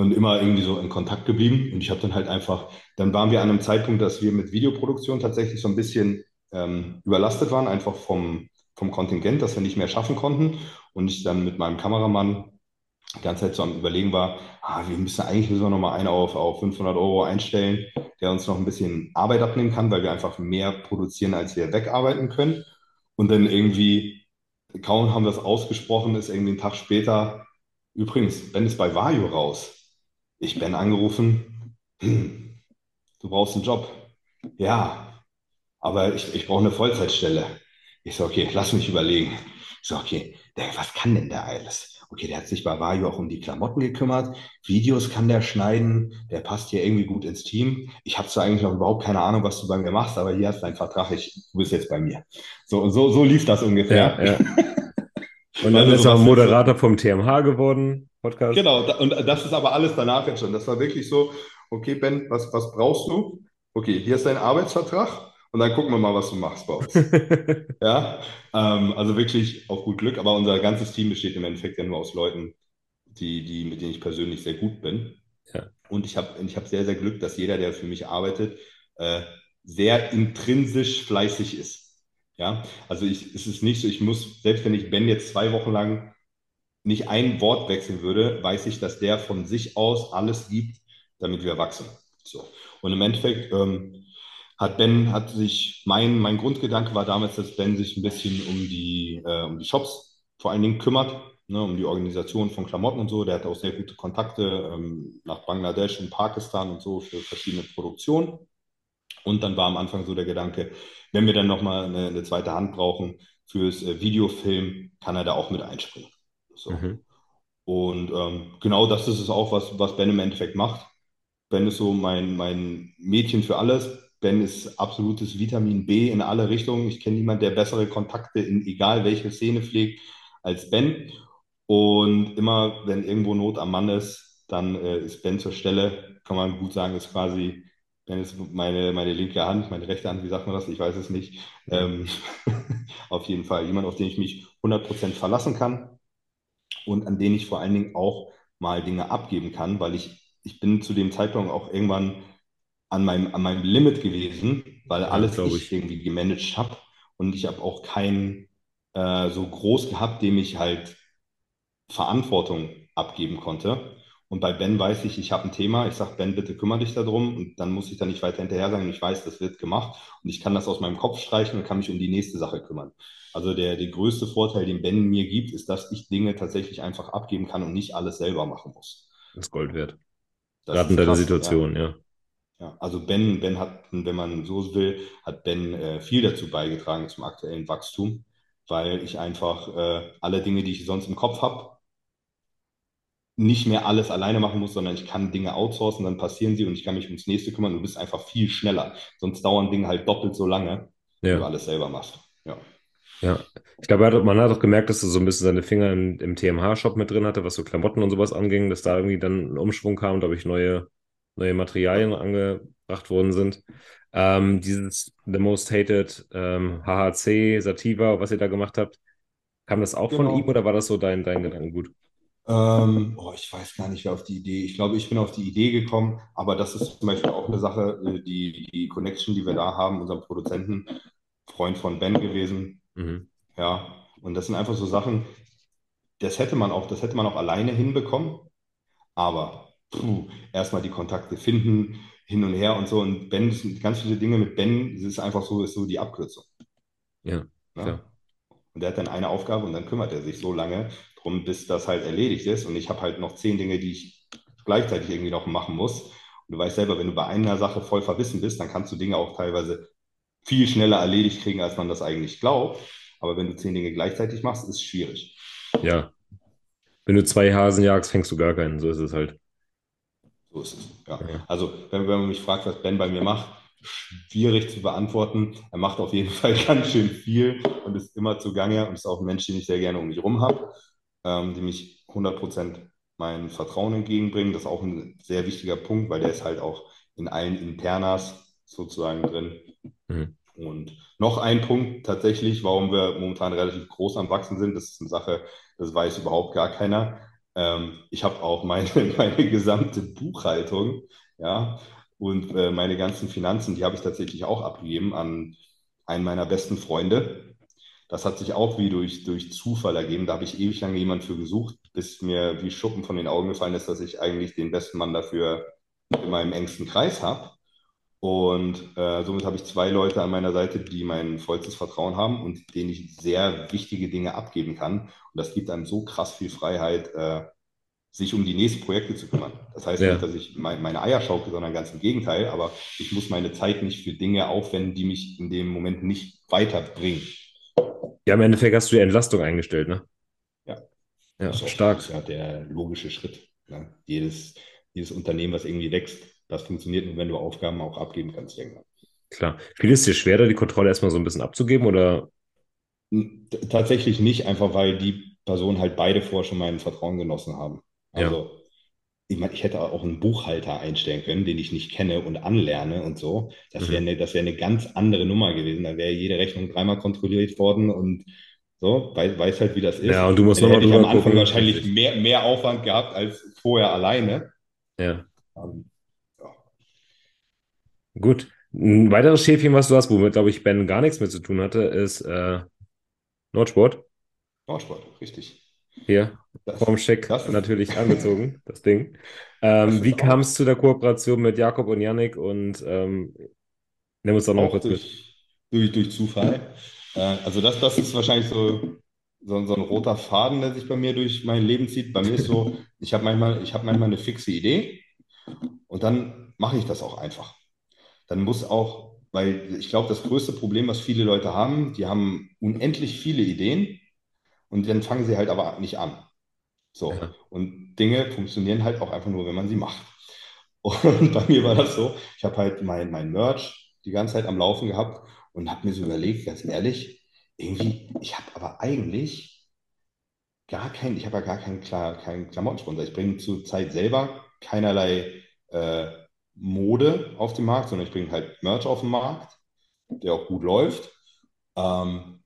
und immer irgendwie so in Kontakt geblieben. Und ich habe dann halt einfach, dann waren wir an einem Zeitpunkt, dass wir mit Videoproduktion tatsächlich so ein bisschen ähm, überlastet waren, einfach vom, vom Kontingent, dass wir nicht mehr schaffen konnten. Und ich dann mit meinem Kameramann die ganze Zeit so am Überlegen war, ah, wir müssen eigentlich müssen wir noch mal einen auf, auf 500 Euro einstellen, der uns noch ein bisschen Arbeit abnehmen kann, weil wir einfach mehr produzieren, als wir wegarbeiten können. Und dann irgendwie, kaum haben wir es ausgesprochen, ist irgendwie ein Tag später, übrigens, Ben ist bei Vario raus. Ich Ben angerufen, du brauchst einen Job. Ja, aber ich, ich brauche eine Vollzeitstelle. Ich so, okay, lass mich überlegen. Ich so, okay, der, was kann denn der alles? Okay, der hat sich bei Vario auch um die Klamotten gekümmert. Videos kann der schneiden. Der passt hier irgendwie gut ins Team. Ich habe zwar eigentlich noch überhaupt keine Ahnung, was du bei mir machst, aber hier hast du einen Vertrag. Ich, du bist jetzt bei mir. So, so, so lief das ungefähr. Ja, ja. *laughs* Und dann Also ist er Moderator vom TMH geworden, Podcast. Genau, und das ist aber alles danach jetzt schon. Das war wirklich so, okay, Ben, was, was brauchst du? Okay, hier ist dein Arbeitsvertrag und dann gucken wir mal, was du machst bei uns. *laughs* Ja, ähm, also wirklich auf gut Glück, aber unser ganzes Team besteht im Endeffekt ja nur aus Leuten, die, die, mit denen ich persönlich sehr gut bin. Ja. Und ich habe ich hab sehr, sehr Glück, dass jeder, der für mich arbeitet, äh, sehr intrinsisch fleißig ist. Ja, also ich, es ist nicht so, ich muss, selbst wenn ich Ben jetzt zwei Wochen lang nicht ein Wort wechseln würde, weiß ich, dass der von sich aus alles gibt, damit wir wachsen. So. Und im Endeffekt ähm, hat Ben, hat sich, mein, mein Grundgedanke war damals, dass Ben sich ein bisschen um die, äh, um die Shops vor allen Dingen kümmert, ne, um die Organisation von Klamotten und so. Der hat auch sehr gute Kontakte ähm, nach Bangladesch und Pakistan und so für verschiedene Produktionen. Und dann war am Anfang so der Gedanke, wenn wir dann nochmal eine, eine zweite Hand brauchen fürs äh, Videofilm, kann er da auch mit einspringen. So. Mhm. Und ähm, genau das ist es auch, was, was Ben im Endeffekt macht. Ben ist so mein, mein Mädchen für alles. Ben ist absolutes Vitamin B in alle Richtungen. Ich kenne niemanden, der bessere Kontakte in egal welche Szene pflegt als Ben. Und immer, wenn irgendwo Not am Mann ist, dann äh, ist Ben zur Stelle. Kann man gut sagen, ist quasi, Ben ist meine, meine linke Hand, meine rechte Hand, wie sagt man das? Ich weiß es nicht. Ähm, *laughs* auf jeden Fall jemand, auf den ich mich 100% verlassen kann und an den ich vor allen Dingen auch mal Dinge abgeben kann, weil ich, ich bin zu dem Zeitpunkt auch irgendwann an meinem, an meinem Limit gewesen, weil Ja, alles glaub ich ich. irgendwie gemanagt habe und ich habe auch keinen äh, so groß gehabt, dem ich halt Verantwortung abgeben konnte. Und bei Ben weiß ich, ich habe ein Thema. Ich sage, Ben, bitte kümmere dich darum. Und dann muss ich da nicht weiter hinterher sagen. Ich weiß, das wird gemacht. Und ich kann das aus meinem Kopf streichen und kann mich um die nächste Sache kümmern. Also der, der größte Vorteil, den Ben mir gibt, ist, dass ich Dinge tatsächlich einfach abgeben kann und nicht alles selber machen muss. Das ist Gold wert. Das Gerade in deiner Situation, ja. ja. Ja, also Ben, Ben hat, wenn man so will, hat Ben äh, viel dazu beigetragen zum aktuellen Wachstum, weil ich einfach äh, alle Dinge, die ich sonst im Kopf habe, nicht mehr alles alleine machen muss, sondern ich kann Dinge outsourcen, dann passieren sie und ich kann mich ums nächste kümmern. Du bist einfach viel schneller. Sonst dauern Dinge halt doppelt so lange, ja. wenn du alles selber machst. Ja. Ja, ich glaube, man hat auch gemerkt, dass er so ein bisschen seine Finger im, im TMH-Shop mit drin hatte, was so Klamotten und sowas anging, dass da irgendwie dann ein Umschwung kam, glaube ich, neue, neue Materialien angebracht worden sind. Ähm, dieses The Most Hated ähm, HHC, Sativa, was ihr da gemacht habt, kam das auch genau. von ihm oder war das so dein, dein Gedankengut? Ähm, oh, ich weiß gar nicht, wer auf die Idee. Ich glaube, ich bin auf die Idee gekommen, aber das ist zum Beispiel auch eine Sache, äh, die, die Connection, die wir da haben, unserem Produzenten, Freund von Ben gewesen. Mhm. Ja, und das sind einfach so Sachen, das hätte man auch, das hätte man auch alleine hinbekommen, aber puh, erstmal die Kontakte finden, hin und her und so. Und Ben, ganz viele Dinge mit Ben, das ist einfach so, ist so die Abkürzung. Ja. ja? Und der hat dann eine Aufgabe und dann kümmert er sich so lange drum, bis das halt erledigt ist. Und ich habe halt noch zehn Dinge, die ich gleichzeitig irgendwie noch machen muss. Und du weißt selber, wenn du bei einer Sache voll verbissen bist, dann kannst du Dinge auch teilweise viel schneller erledigt kriegen, als man das eigentlich glaubt. Aber wenn du zehn Dinge gleichzeitig machst, ist es schwierig. Ja. Wenn du zwei Hasen jagst, fängst du gar keinen. So ist es halt. So ist es, ja. ja. Also, wenn, wenn man mich fragt, was Ben bei mir macht, schwierig zu beantworten. Er macht auf jeden *laughs* Fall ganz schön viel und ist immer zugange und ist auch ein Mensch, den ich sehr gerne um mich herum habe ähm, die mich 100% mein Vertrauen entgegenbringen. Das ist auch ein sehr wichtiger Punkt, weil der ist halt auch in allen Internas sozusagen drin. Mhm. Und noch ein Punkt tatsächlich, warum wir momentan relativ groß am Wachsen sind, das ist eine Sache, das weiß überhaupt gar keiner. Ähm, ich habe auch meine, *laughs* meine gesamte Buchhaltung, ja, und äh, meine ganzen Finanzen, die habe ich tatsächlich auch abgegeben an einen meiner besten Freunde, das hat sich auch wie durch, durch Zufall ergeben. Da habe ich ewig lange jemanden für gesucht, bis mir wie Schuppen von den Augen gefallen ist, dass ich eigentlich den besten Mann dafür in meinem engsten Kreis habe. Und äh, somit habe ich zwei Leute an meiner Seite, die mein vollstes Vertrauen haben und denen ich sehr wichtige Dinge abgeben kann. Und das gibt einem so krass viel Freiheit, äh, sich um die nächsten Projekte zu kümmern. Das heißt ja. nicht, dass ich mein, meine Eier schauke, sondern ganz im Gegenteil. Aber ich muss meine Zeit nicht für Dinge aufwenden, die mich in dem Moment nicht weiterbringen. Ja, im Endeffekt hast du die Entlastung eingestellt, ne? Ja. Ja, das stark. Das ist ja der logische Schritt. Ne? Jedes, jedes Unternehmen, was irgendwie wächst, das funktioniert nur, wenn du Aufgaben auch abgeben kannst irgendwann. Klar. Fiel es dir schwer, da die Kontrolle erstmal so ein bisschen abzugeben oder? Tatsächlich nicht, einfach weil die Personen halt beide vorher schon mein Vertrauen genossen haben. Also ich meine, ich hätte auch einen Buchhalter einstellen können, den ich nicht kenne und anlerne und so. Das wäre mhm. eine, das eine ganz andere Nummer gewesen. Da wäre jede Rechnung dreimal kontrolliert worden und so, weiß, weiß halt, wie das ist. Ja, und du musst nochmal drüber am Anfang gucken, wahrscheinlich mehr, mehr Aufwand gehabt als vorher alleine. Ja. Um, ähm, ja. Gut. Ein weiteres Schäfchen, was du hast, womit, glaube ich, Ben gar nichts mehr zu tun hatte, ist äh, Nordsport. Nordsport, richtig. Hier, vom Schick natürlich angezogen, *laughs* das Ding. Ähm, wie kam es zu der Kooperation mit Jakob und Yannick und ähm, nimm uns doch noch kurz durch, mit. Durch, durch Zufall. Äh, also das, das ist wahrscheinlich so, so, so, ein roter Faden, der sich bei mir durch mein Leben zieht. Bei mir ist so, ich habe manchmal, hab manchmal eine fixe Idee und dann mache ich das auch einfach. Dann muss auch, weil ich glaube, das größte Problem, was viele Leute haben, die haben unendlich viele Ideen und dann fangen sie halt aber nicht an. So. Ja. Und Dinge funktionieren halt auch einfach nur, wenn man sie macht. *laughs* Und bei mir war das so, ich habe halt mein, mein Merch die ganze Zeit am Laufen gehabt und habe mir so überlegt, ganz ehrlich, irgendwie, ich habe aber eigentlich gar kein, ich habe ja gar keinen, klar, keinen Klamottensponsor. Ich bringe zurzeit selber keinerlei äh, Mode auf den Markt, sondern ich bringe halt Merch auf den Markt, der auch gut läuft. Ähm,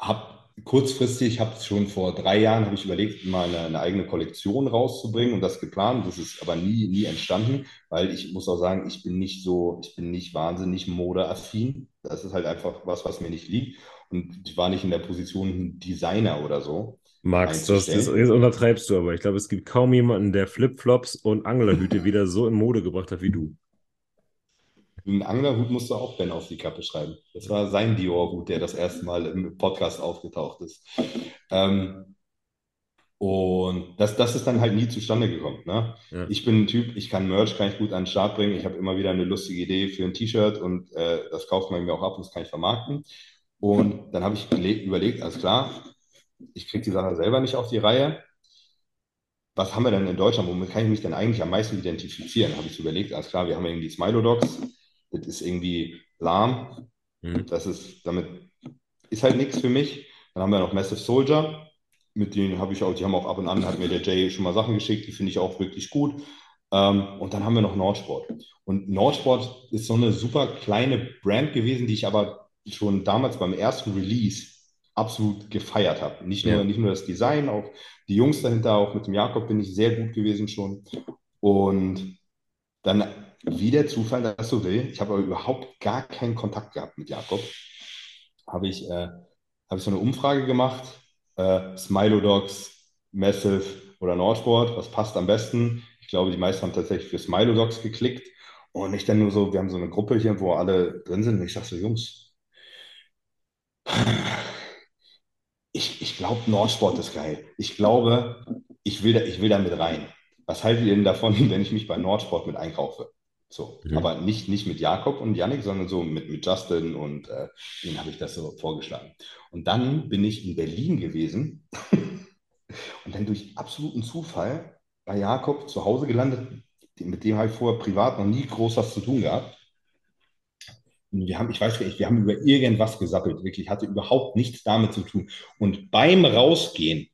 habe kurzfristig, ich habe es schon vor drei Jahren, habe ich überlegt, mal eine, eine, eigene Kollektion rauszubringen und das geplant. Das ist aber nie, nie entstanden, weil ich muss auch sagen, ich bin nicht so, ich bin nicht wahnsinnig modeaffin. Das ist halt einfach was, was mir nicht liegt. Und ich war nicht in der Position Designer oder so. Max, das, das, das untertreibst du aber. Ich glaube, es gibt kaum jemanden, der Flipflops und Anglerhüte wieder so in Mode gebracht hat wie du. Einen Anglerhut musst du auch Ben auf die Kappe schreiben. Das war sein Dior-Hut, der das erste Mal im Podcast aufgetaucht ist. Ähm, und das, das ist dann halt nie zustande gekommen. Ne? Ja. Ich bin ein Typ, ich kann Merch, kann ich gut an den Start bringen. Ich habe immer wieder eine lustige Idee für ein T-Shirt und äh, das kauft man mir auch ab und das kann ich vermarkten. Und dann habe ich überlegt, alles klar, ich kriege die Sache selber nicht auf die Reihe. Was haben wir denn in Deutschland? Womit kann ich mich denn eigentlich am meisten identifizieren? Habe ich überlegt, alles klar, wir haben irgendwie Smilodogs. Das ist irgendwie lahm. Mhm. Das ist, damit ist halt nichts für mich. Dann haben wir noch Massive Soldier. Mit denen habe ich auch, die haben auch ab und an, hat mir der Jay schon mal Sachen geschickt, die finde ich auch wirklich gut. Ähm, und dann haben wir noch Nordsport. Und Nordsport ist so eine super kleine Brand gewesen, die ich aber schon damals beim ersten Release absolut gefeiert habe. Nicht nur, ja. nicht nur das Design, auch die Jungs dahinter, auch mit dem Jakob bin ich sehr gut gewesen schon. Und dann, wie der Zufall das so will, ich habe aber überhaupt gar keinen Kontakt gehabt mit Jakob, habe ich, äh, hab ich so eine Umfrage gemacht, äh, Smilodogs, Massive oder Nordsport, was passt am besten? Ich glaube, die meisten haben tatsächlich für Smilodogs geklickt. Und ich dann nur so, wir haben so eine Gruppe hier, wo alle drin sind. Und ich sage so, Jungs, ich, ich glaube, Nordsport ist geil. Ich glaube, ich will, da, ich will da mit rein. Was haltet ihr denn davon, *laughs* wenn ich mich bei Nordsport mit einkaufe? So, mhm. aber nicht, nicht mit Jakob und Yannick, sondern so mit, mit Justin und äh, denen habe ich das so vorgeschlagen. Und dann bin ich in Berlin gewesen *laughs* und dann durch absoluten Zufall bei Jakob zu Hause gelandet. Mit dem habe ich vorher privat noch nie groß was zu tun gehabt. Wir haben, ich weiß nicht, wir haben über irgendwas gesappelt, wirklich, hatte überhaupt nichts damit zu tun. Und beim Rausgehen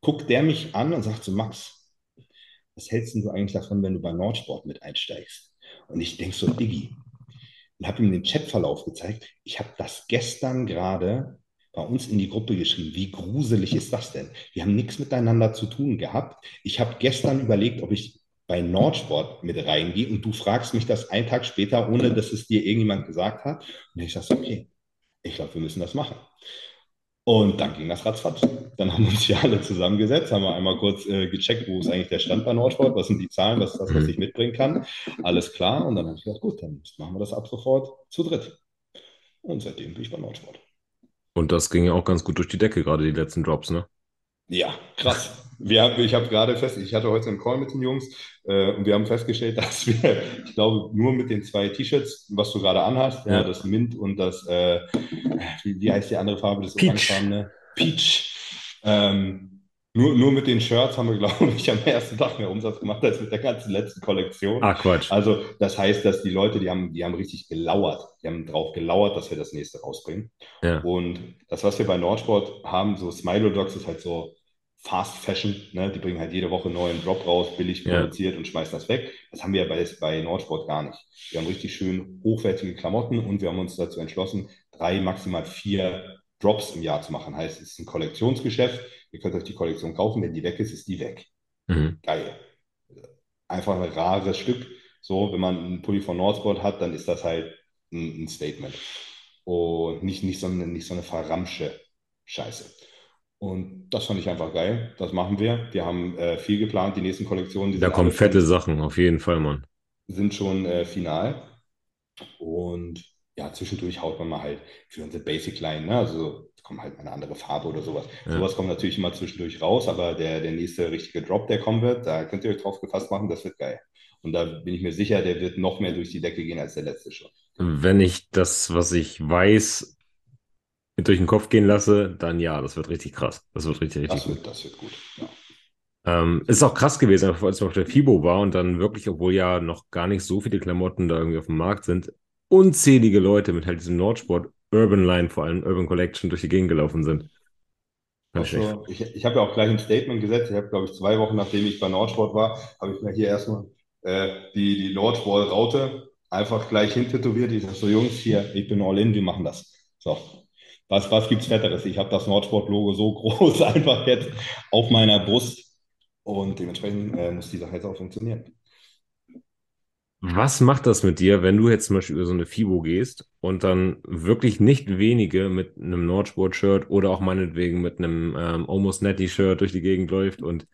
guckt der mich an und sagt so, Max, was hältst du eigentlich davon, wenn du bei Nordsport mit einsteigst? Und ich denke so, Diggi. Und habe ihm den Chatverlauf gezeigt. Ich habe das gestern gerade bei uns in die Gruppe geschrieben. Wie gruselig ist das denn? Wir haben nichts miteinander zu tun gehabt. Ich habe gestern überlegt, ob ich bei Nordsport mit reingehe und du fragst mich das einen Tag später, ohne dass es dir irgendjemand gesagt hat. Und ich sage, okay, ich glaube, wir müssen das machen. Und dann ging das ratzfatz. Dann haben uns hier alle zusammengesetzt, haben wir einmal kurz äh, gecheckt, wo ist eigentlich der Stand bei Nordsport, was sind die Zahlen, was ist das, was mhm. ich mitbringen kann. Alles klar. Und dann habe ich gesagt, gut, dann machen wir das ab sofort zu dritt. Und seitdem bin ich bei Nordsport. Und das ging ja auch ganz gut durch die Decke, gerade die letzten Drops, ne? Ja, krass. Wir haben, ich habe gerade fest, ich hatte heute einen Call mit den Jungs äh, und wir haben festgestellt, *laughs* dass wir, ich glaube, nur mit den zwei T-Shirts, was du gerade anhast, ja. ja. das Mint und das, äh, wie, wie, heißt die andere Farbe, das orangefarbene Peach. Ähm, nur, nur mit den Shirts haben wir, *laughs* glaube ich, am ersten Tag mehr Umsatz gemacht als mit der ganzen letzten Kollektion. Ach Quatsch. Also das heißt, dass die Leute, die haben, die haben richtig gelauert. Die haben drauf gelauert, dass wir das nächste rausbringen. Ja. Und das, was wir bei Nordsport haben, so Smilo Dogs ist halt so, Fast Fashion, ne? die bringen halt jede Woche neuen Drop raus, billig produziert ja. und schmeißen das weg. Das haben wir ja bei, bei Nordsport gar nicht. Wir haben richtig schön hochwertige Klamotten und wir haben uns dazu entschlossen, drei, maximal vier Drops im Jahr zu machen. Heißt, es ist ein Kollektionsgeschäft. Ihr könnt euch die Kollektion kaufen, wenn die weg ist, ist die weg. Mhm. Geil. Einfach ein rares Stück. So, wenn man einen Pulli von Nordsport hat, dann ist das halt ein, ein Statement. Und nicht, nicht, so eine, nicht so eine verramsche Scheiße. Und das fand ich einfach geil. Das machen wir. Wir haben äh, viel geplant, die nächsten Kollektionen. da kommen fette Sachen, auf jeden Fall, Mann. Sind schon äh, final. Und ja, zwischendurch haut man mal halt für unsere Basic Line, ne? also kommt halt eine andere Farbe oder sowas. Ja. Sowas kommt natürlich immer zwischendurch raus, aber der, der nächste richtige Drop, der kommen wird, da könnt ihr euch drauf gefasst machen, das wird geil. Und da bin ich mir sicher, der wird noch mehr durch die Decke gehen als der letzte schon. Wenn ich das, was ich weiß, durch den Kopf gehen lasse, dann ja, das wird richtig krass. Das wird richtig, richtig das gut. Wird, das wird gut, ja. Ähm, ist auch krass gewesen, als wir auf der FIBO war und dann wirklich, obwohl ja noch gar nicht so viele Klamotten da irgendwie auf dem Markt sind, unzählige Leute mit halt diesem Nordsport Urban Line, vor allem Urban Collection, durch die Gegend gelaufen sind. Also, ich, ich habe ja auch gleich ein Statement gesetzt. Ich habe, glaube ich, zwei Wochen nachdem ich bei Nordsport war, habe ich mir hier erstmal äh, die, die Nordsport-Raute einfach gleich hintätowiert. Ich sage so, Jungs, hier, ich bin all in, wir machen das. So, was, was gibt es Fetteres? Ich habe das Nordsport-Logo so *laughs* groß einfach jetzt auf meiner Brust und dementsprechend äh, muss die Sache jetzt auch funktionieren. Was macht das mit dir, wenn du jetzt zum Beispiel über so eine FIBO gehst und dann wirklich nicht wenige mit einem Nordsport-Shirt oder auch meinetwegen mit einem ähm, Almost Netty-Shirt durch die Gegend läuft und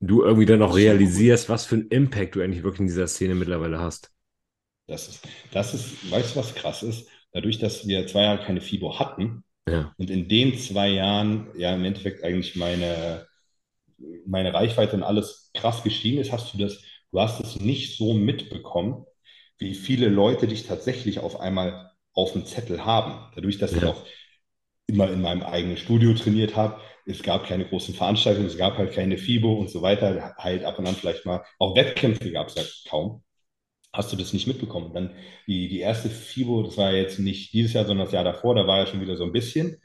du irgendwie dann auch realisierst, was für einen Impact du eigentlich wirklich in dieser Szene mittlerweile hast? Das ist, das ist, weißt du, was krass ist? Dadurch, dass wir zwei Jahre keine FIBO hatten Ja, und in den zwei Jahren ja im Endeffekt eigentlich meine, meine Reichweite und alles krass gestiegen ist, hast du das, du hast es nicht so mitbekommen, wie viele Leute dich tatsächlich auf einmal auf dem Zettel haben. Dadurch, dass ich ja, auch immer in meinem eigenen Studio trainiert habe. Es gab keine großen Veranstaltungen, es gab halt keine FIBO und so weiter. Halt ab und an vielleicht mal, auch Wettkämpfe gab es ja kaum. Hast du das nicht mitbekommen? Dann die, die erste FIBO, das war jetzt nicht dieses Jahr, sondern das Jahr davor, da war ja schon wieder so ein bisschen.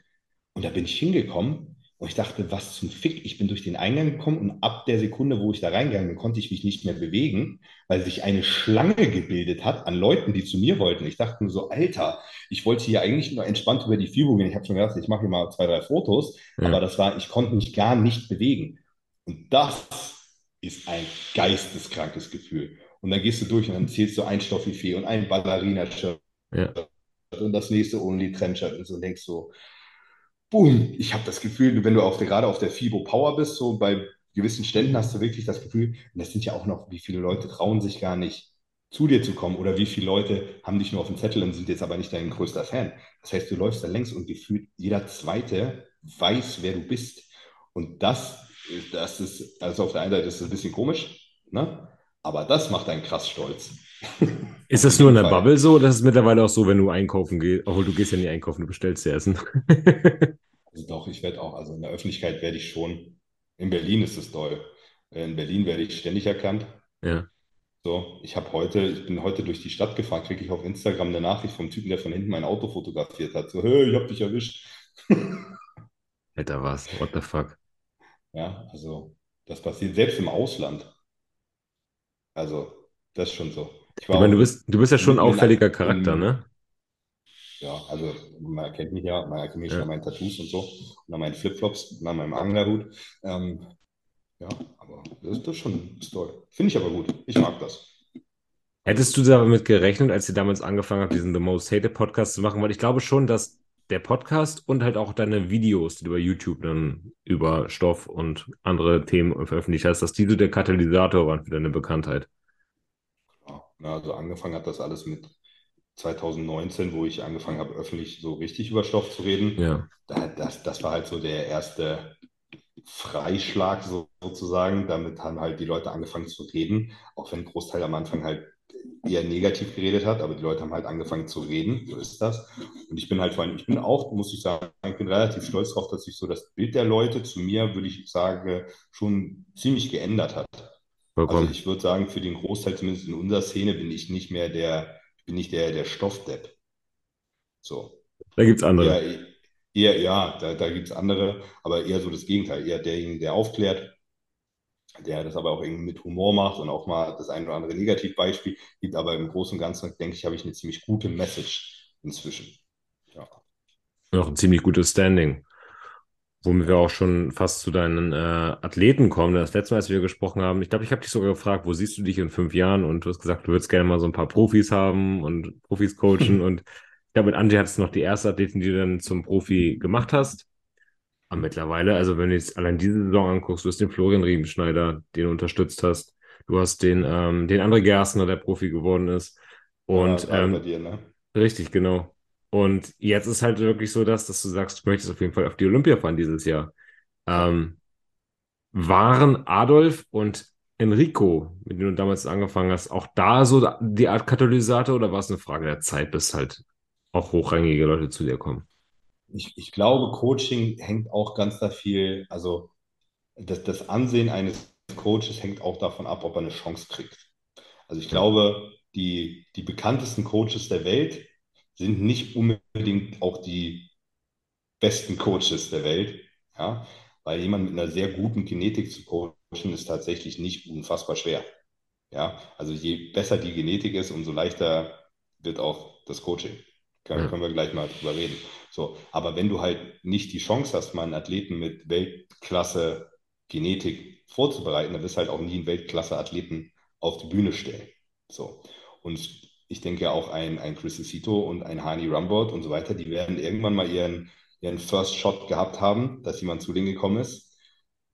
Und da bin ich hingekommen und ich dachte, was zum Fick? Ich bin durch den Eingang gekommen und ab der Sekunde, wo ich da reingegangen bin, konnte ich mich nicht mehr bewegen, weil sich eine Schlange gebildet hat an Leuten, die zu mir wollten. Ich dachte nur so, Alter, ich wollte hier eigentlich nur entspannt über die FIBO gehen. Ich habe schon gedacht, ich mache hier mal zwei, drei Fotos, aber ja. das war, ich konnte mich gar nicht bewegen. Und das ist ein geisteskrankes Gefühl. Und dann gehst du durch und dann zählst du ein Stoffifee und ein Ballerina-Shirt ja. und das nächste Only Trendshirt und so und denkst so, boom, ich habe das Gefühl, wenn du auf der, gerade auf der FIBO Power bist, so bei gewissen Ständen hast du wirklich das Gefühl, und das sind ja auch noch, wie viele Leute trauen sich gar nicht zu dir zu kommen oder wie viele Leute haben dich nur auf dem Zettel und sind jetzt aber nicht dein größter Fan. Das heißt, du läufst da längs und gefühlt jeder Zweite weiß, wer du bist. Und das, das ist, also auf der einen Seite ist es ein bisschen komisch, ne? Aber das macht einen krass stolz. *laughs* Ist das nur in der. Bubble so oder ist es mittlerweile auch so, wenn du einkaufen gehst? Obwohl du gehst ja nie einkaufen, du bestellst ja Essen. *laughs* Also doch, ich werde auch, also in der Öffentlichkeit werde ich schon, in Berlin ist es toll. In Berlin werde ich ständig erkannt. Ja. So, ich habe heute, ich bin heute durch die Stadt gefahren, kriege ich auf Instagram eine Nachricht vom Typen, der von hinten mein Auto fotografiert hat. So, hey, ich habe dich erwischt. Alter, was? What the fuck? Ja, also das passiert selbst im Ausland. Also, das ist schon so. Ich Ich meine, du bist, du bist ja schon ein mitten in, auffälliger Charakter, in ne? ja, also man erkennt mich ja, man erkennt mich schon an Ja. meinen Tattoos und so, und an meinen Flipflops und an meinem Anglerhut. Ähm, ja, aber das, das ist schon toll. Finde ich aber gut. Ich mag das. Hättest du damit gerechnet, als ihr damals angefangen habt, diesen The Most Hated Podcast zu machen? Weil ich glaube schon, dass der Podcast und halt auch deine Videos, die du bei YouTube dann über Stoff und andere Themen veröffentlicht hast, dass die so der Katalysator waren für deine Bekanntheit. na, also angefangen hat das alles mit 2019, wo ich angefangen habe, öffentlich so richtig über Stoff zu reden. Ja, Da, das, das war halt so der erste Freischlag so, sozusagen. Damit haben halt die Leute angefangen zu reden, auch wenn ein Großteil am Anfang halt eher negativ geredet hat, aber die Leute haben halt angefangen zu reden, so ist das. Und ich bin halt vor allem, ich bin auch, muss ich sagen, ich bin relativ stolz darauf, dass sich so das Bild der Leute zu mir, würde ich sagen, schon ziemlich geändert hat. Also vollkommen. ich würde sagen, für den Großteil, zumindest in unserer Szene, bin ich nicht mehr der, bin ich der, der Stoffdepp. So. Da gibt's andere. Eher, eher, ja, da, da gibt es andere, aber eher so das Gegenteil. Eher derjenige, der aufklärt, der das aber auch irgendwie mit Humor macht und auch mal das ein oder andere Negativbeispiel gibt. Aber im Großen und Ganzen, denke ich, habe ich eine ziemlich gute Message inzwischen. Ja, Noch ein ziemlich gutes Standing. Womit wir auch schon fast zu deinen äh, Athleten kommen. Das letzte Mal, als wir gesprochen haben, ich glaube, ich habe dich sogar gefragt, wo siehst du dich in fünf Jahren? Und du hast gesagt, du würdest gerne mal so ein paar Profis haben und Profis coachen. *laughs* Und ich glaube, mit Angie hattest du noch die erste Athletin, die du dann zum Profi gemacht hast. Aber mittlerweile, also wenn du jetzt allein diese Saison anguckst, du hast den Florian Riemenschneider, den du unterstützt hast. Du hast den, ähm, den André Gerstner, der Profi geworden ist. ja Und bei ähm, dir, ne? richtig, genau. Und jetzt ist halt wirklich so, dass, dass du sagst, du möchtest auf jeden Fall auf die Olympia fahren dieses Jahr. Ja. Ähm, waren Adolf und Enrico, mit denen du damals angefangen hast, auch da so die Art Katalysator oder war es eine Frage der Zeit, bis halt auch hochrangige Leute zu dir kommen? Ich, ich glaube, Coaching hängt auch ganz da viel, also das, das Ansehen eines Coaches hängt auch davon ab, ob er eine Chance kriegt. Also ich glaube, die, die bekanntesten Coaches der Welt sind nicht unbedingt auch die besten Coaches der Welt, ja, weil jemand mit einer sehr guten Genetik zu coachen ist tatsächlich nicht unfassbar schwer. Ja, also je besser die Genetik ist, umso leichter wird auch das Coaching. Können, können wir gleich mal drüber reden. So, aber wenn du halt nicht die Chance hast, mal einen Athleten mit Weltklasse Genetik vorzubereiten, dann wirst du halt auch nie einen Weltklasse-Athleten auf die Bühne stellen. So. Und ich denke auch ein, ein Chris Cito und ein Hani Rumbot und so weiter, die werden irgendwann mal ihren, ihren First Shot gehabt haben, dass jemand zu denen gekommen ist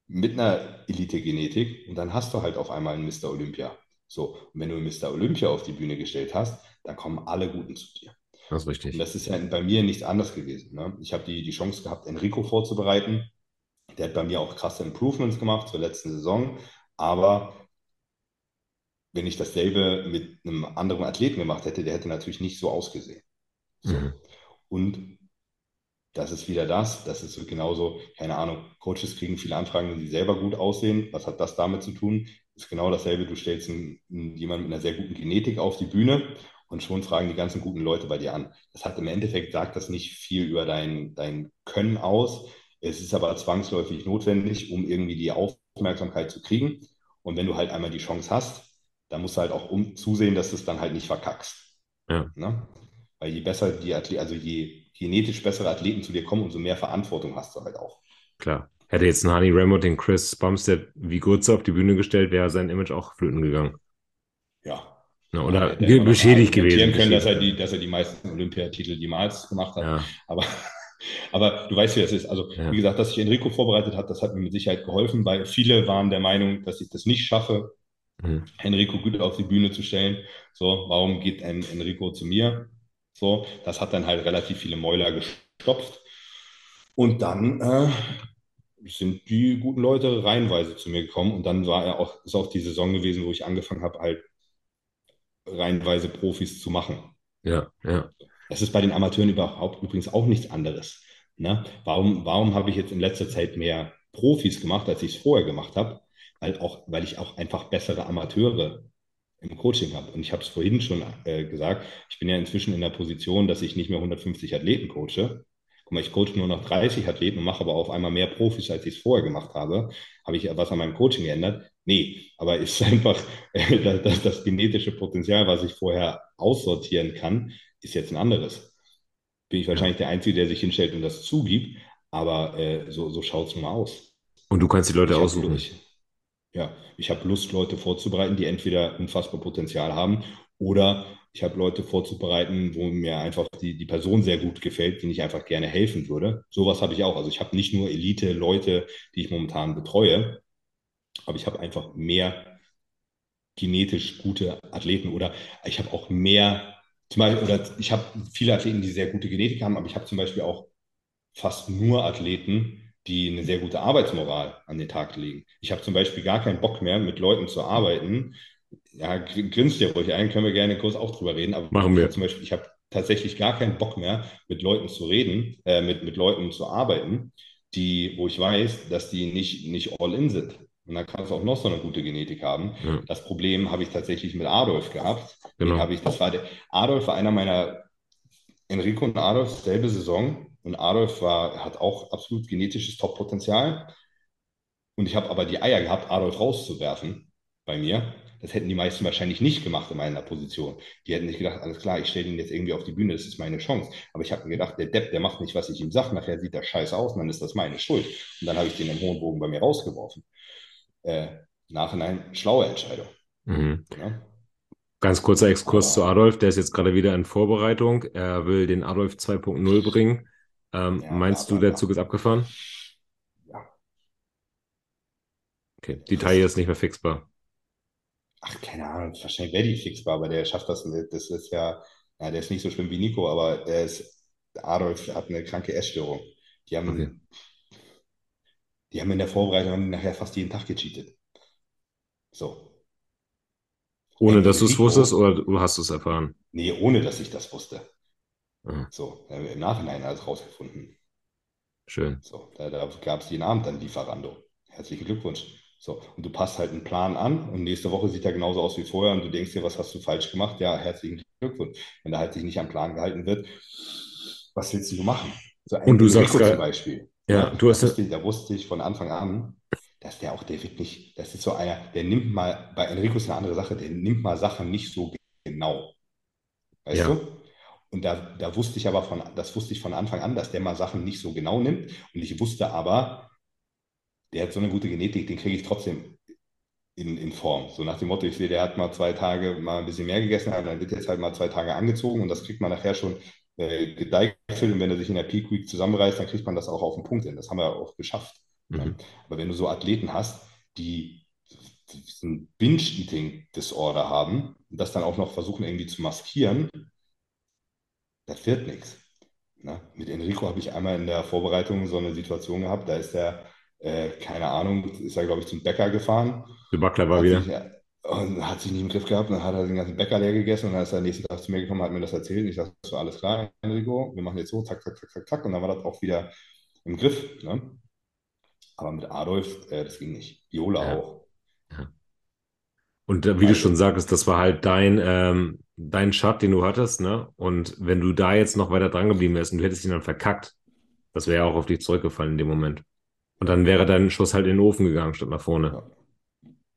mit einer Elite-Genetik und dann hast du halt auf einmal einen Mr. Olympia. So, und wenn du einen Mr. Olympia auf die Bühne gestellt hast, dann kommen alle Guten zu dir. Das ist richtig. Und das ist ja bei mir nichts anderes gewesen. Ne? Ich habe die, die Chance gehabt, Enrico vorzubereiten. Der hat bei mir auch krasse Improvements gemacht zur letzten Saison. Aber wenn ich dasselbe mit einem anderen Athleten gemacht hätte, der hätte natürlich nicht so ausgesehen. So. Mhm. Und das ist wieder das, das ist genauso, keine Ahnung, Coaches kriegen viele Anfragen, wenn sie selber gut aussehen. Was hat das damit zu tun? Ist genau dasselbe, du stellst einen, jemanden mit einer sehr guten Genetik auf die Bühne und schon fragen die ganzen guten Leute bei dir an. Das hat im Endeffekt, sagt das nicht viel über dein, dein Können aus. Es ist aber zwangsläufig notwendig, um irgendwie die Aufmerksamkeit zu kriegen. Und wenn du halt einmal die Chance hast, dann musst du halt auch um, zusehen, dass du es dann halt nicht verkackst. Ja. Ne? Weil je besser die Athleten, also je genetisch bessere Athleten zu dir kommen, umso mehr Verantwortung hast du halt auch. Klar. Hätte jetzt ein Honey Ramo den Chris Bumstead wie Gurze auf die Bühne gestellt, wäre sein Image auch flöten gegangen. Ja. ja oder beschädigt gewesen. können, dass er, die, dass er die meisten Olympiatitel jemals gemacht hat. Ja. Aber, *laughs* aber du weißt, wie das ist. Also, ja. wie gesagt, dass sich Enrico vorbereitet hat, das hat mir mit Sicherheit geholfen, weil viele waren der Meinung, dass ich das nicht schaffe, mhm. Enrico gut auf die Bühne zu stellen. So, warum geht ein Enrico zu mir? So, das hat dann halt relativ viele Mäuler gestopft. Und dann äh, sind die guten Leute reihenweise zu mir gekommen. Und dann war er auch, ist auch die Saison gewesen, wo ich angefangen habe, halt reihenweise Profis zu machen. Ja, ja. Das ist bei den Amateuren überhaupt übrigens auch nichts anderes. Ne? Warum, warum habe ich jetzt in letzter Zeit mehr Profis gemacht, als ich es vorher gemacht habe? Weil, auch, weil ich auch einfach bessere Amateure im Coaching habe. Und ich habe es vorhin schon äh, gesagt, ich bin ja inzwischen in der Position, dass ich nicht mehr 150 Athleten coache. Guck mal, ich coache nur noch 30 Athleten und mache aber auf einmal mehr Profis, als ich es vorher gemacht habe. Habe ich was an meinem Coaching geändert? Nee, aber es ist *laughs* einfach äh, das, das genetische Potenzial, was ich vorher aussortieren kann, ist jetzt ein anderes. Bin ich wahrscheinlich der Einzige, der sich hinstellt und das zugibt, aber äh, so, so schaut es nun mal aus. Und du kannst die Leute aussuchen. Durch, ja, ich habe Lust, Leute vorzubereiten, die entweder unfassbar Potenzial haben oder ich habe Leute vorzubereiten, wo mir einfach die, die Person sehr gut gefällt, denen ich einfach gerne helfen würde. Sowas habe ich auch. Also ich habe nicht nur Elite-Leute, die ich momentan betreue, aber ich habe einfach mehr genetisch gute Athleten oder ich habe auch mehr, zum Beispiel, oder ich habe viele Athleten, die sehr gute Genetik haben, aber ich habe zum Beispiel auch fast nur Athleten, die eine sehr gute Arbeitsmoral an den Tag legen. Ich habe zum Beispiel gar keinen Bock mehr, mit Leuten zu arbeiten. Ja, grinst dir ruhig ein, können wir gerne kurz auch drüber reden. Aber Machen wir. Zum Beispiel, ich habe tatsächlich gar keinen Bock mehr, mit Leuten zu reden, äh, mit, mit Leuten zu arbeiten, die, wo ich weiß, dass die nicht, nicht all in sind. Und dann kannst du auch noch so eine gute Genetik haben. Ja. Das Problem habe ich tatsächlich mit Adolf gehabt. Genau. Den ich, das war der, Adolf war einer meiner, Enrico und Adolf, selbe Saison. Und Adolf war, hat auch absolut genetisches Top-Potenzial. Und ich habe aber die Eier gehabt, Adolf rauszuwerfen bei mir. Das hätten die meisten wahrscheinlich nicht gemacht in meiner Position. Die hätten nicht gedacht, alles klar, ich stelle ihn jetzt irgendwie auf die Bühne, das ist meine Chance. Aber ich habe mir gedacht, der Depp, der macht nicht, was ich ihm sage, nachher sieht er scheiße aus und dann ist das meine Schuld. Und dann habe ich den im hohen Bogen bei mir rausgeworfen. Äh, Nachhinein schlaue Entscheidung. Mhm. Ja? Ganz kurzer Exkurs Aber, zu Adolf, der ist jetzt gerade wieder in Vorbereitung. Er will den Adolf 2.0 bringen. Ähm, ja, meinst du, der Zug ist abgefahren? Ja. Okay, die Taille ist nicht mehr fixbar. Ach, keine Ahnung, wahrscheinlich die fixbar, aber der schafft das. Das ist ja, ja, der ist nicht so schlimm wie Nico, aber er ist, Adolf hat eine kranke Essstörung. Die haben, okay. die haben in der Vorbereitung haben nachher fast jeden Tag gecheatet. So. Ohne dass du es wusstest oder du hast es erfahren? Nee, ohne dass ich das wusste. Mhm. So, im Nachhinein alles rausgefunden. Schön. So, da, da gab es jeden Abend dann Lieferando. Herzlichen Glückwunsch. So, und du passt halt einen Plan an und nächste Woche sieht er genauso aus wie vorher und du denkst dir, was hast du falsch gemacht? Ja, herzlichen Glückwunsch. Wenn da halt sich nicht am Plan gehalten wird, was willst du machen? So und du sagst zum Beispiel. Ja, ja du hast da wusste, da wusste ich von Anfang an, dass der auch, der wird nicht, das ist so einer, der nimmt mal, bei Enrico ist eine andere Sache, der nimmt mal Sachen nicht so genau. Weißt ja. du? Und da, da wusste ich aber von, das wusste ich von Anfang an, dass der mal Sachen nicht so genau nimmt. Und ich wusste aber, der hat so eine gute Genetik, den kriege ich trotzdem in, in Form. So nach dem Motto, ich sehe, der hat mal zwei Tage mal ein bisschen mehr gegessen, aber dann wird jetzt halt mal zwei Tage angezogen und das kriegt man nachher schon äh, gedeichselt und wenn er sich in der Peak Week zusammenreißt, dann kriegt man das auch auf den Punkt hin. Das haben wir auch geschafft. Mhm. Aber wenn du so Athleten hast, die ein Binge-Eating-Disorder haben und das dann auch noch versuchen irgendwie zu maskieren, das wird nichts. Na, mit Enrico habe ich einmal in der Vorbereitung so eine Situation gehabt, da ist er, äh, keine Ahnung, ist er, glaube ich, zum Bäcker gefahren. Der Backler war wieder. Sich, und hat sich nicht im Griff gehabt, dann hat er den ganzen Bäcker leer gegessen und dann ist er am nächsten Tag zu mir gekommen, hat mir das erzählt. Und ich dachte, so, alles klar, Enrico, wir machen jetzt so, zack, zack, zack, zack, zack. Und dann war das auch wieder im Griff. Ne? Aber mit Adolf, äh, das ging nicht. Viola ja. auch. Ja. Und äh, wie also, du schon sagtest, das war halt dein, ähm, dein Shot, den du hattest, ne? Und wenn du da jetzt noch weiter dran geblieben wärst und du hättest ihn dann verkackt, das wäre ja auch auf dich zurückgefallen in dem Moment. Und dann wäre dein Schuss halt in den Ofen gegangen, statt nach vorne. Ja.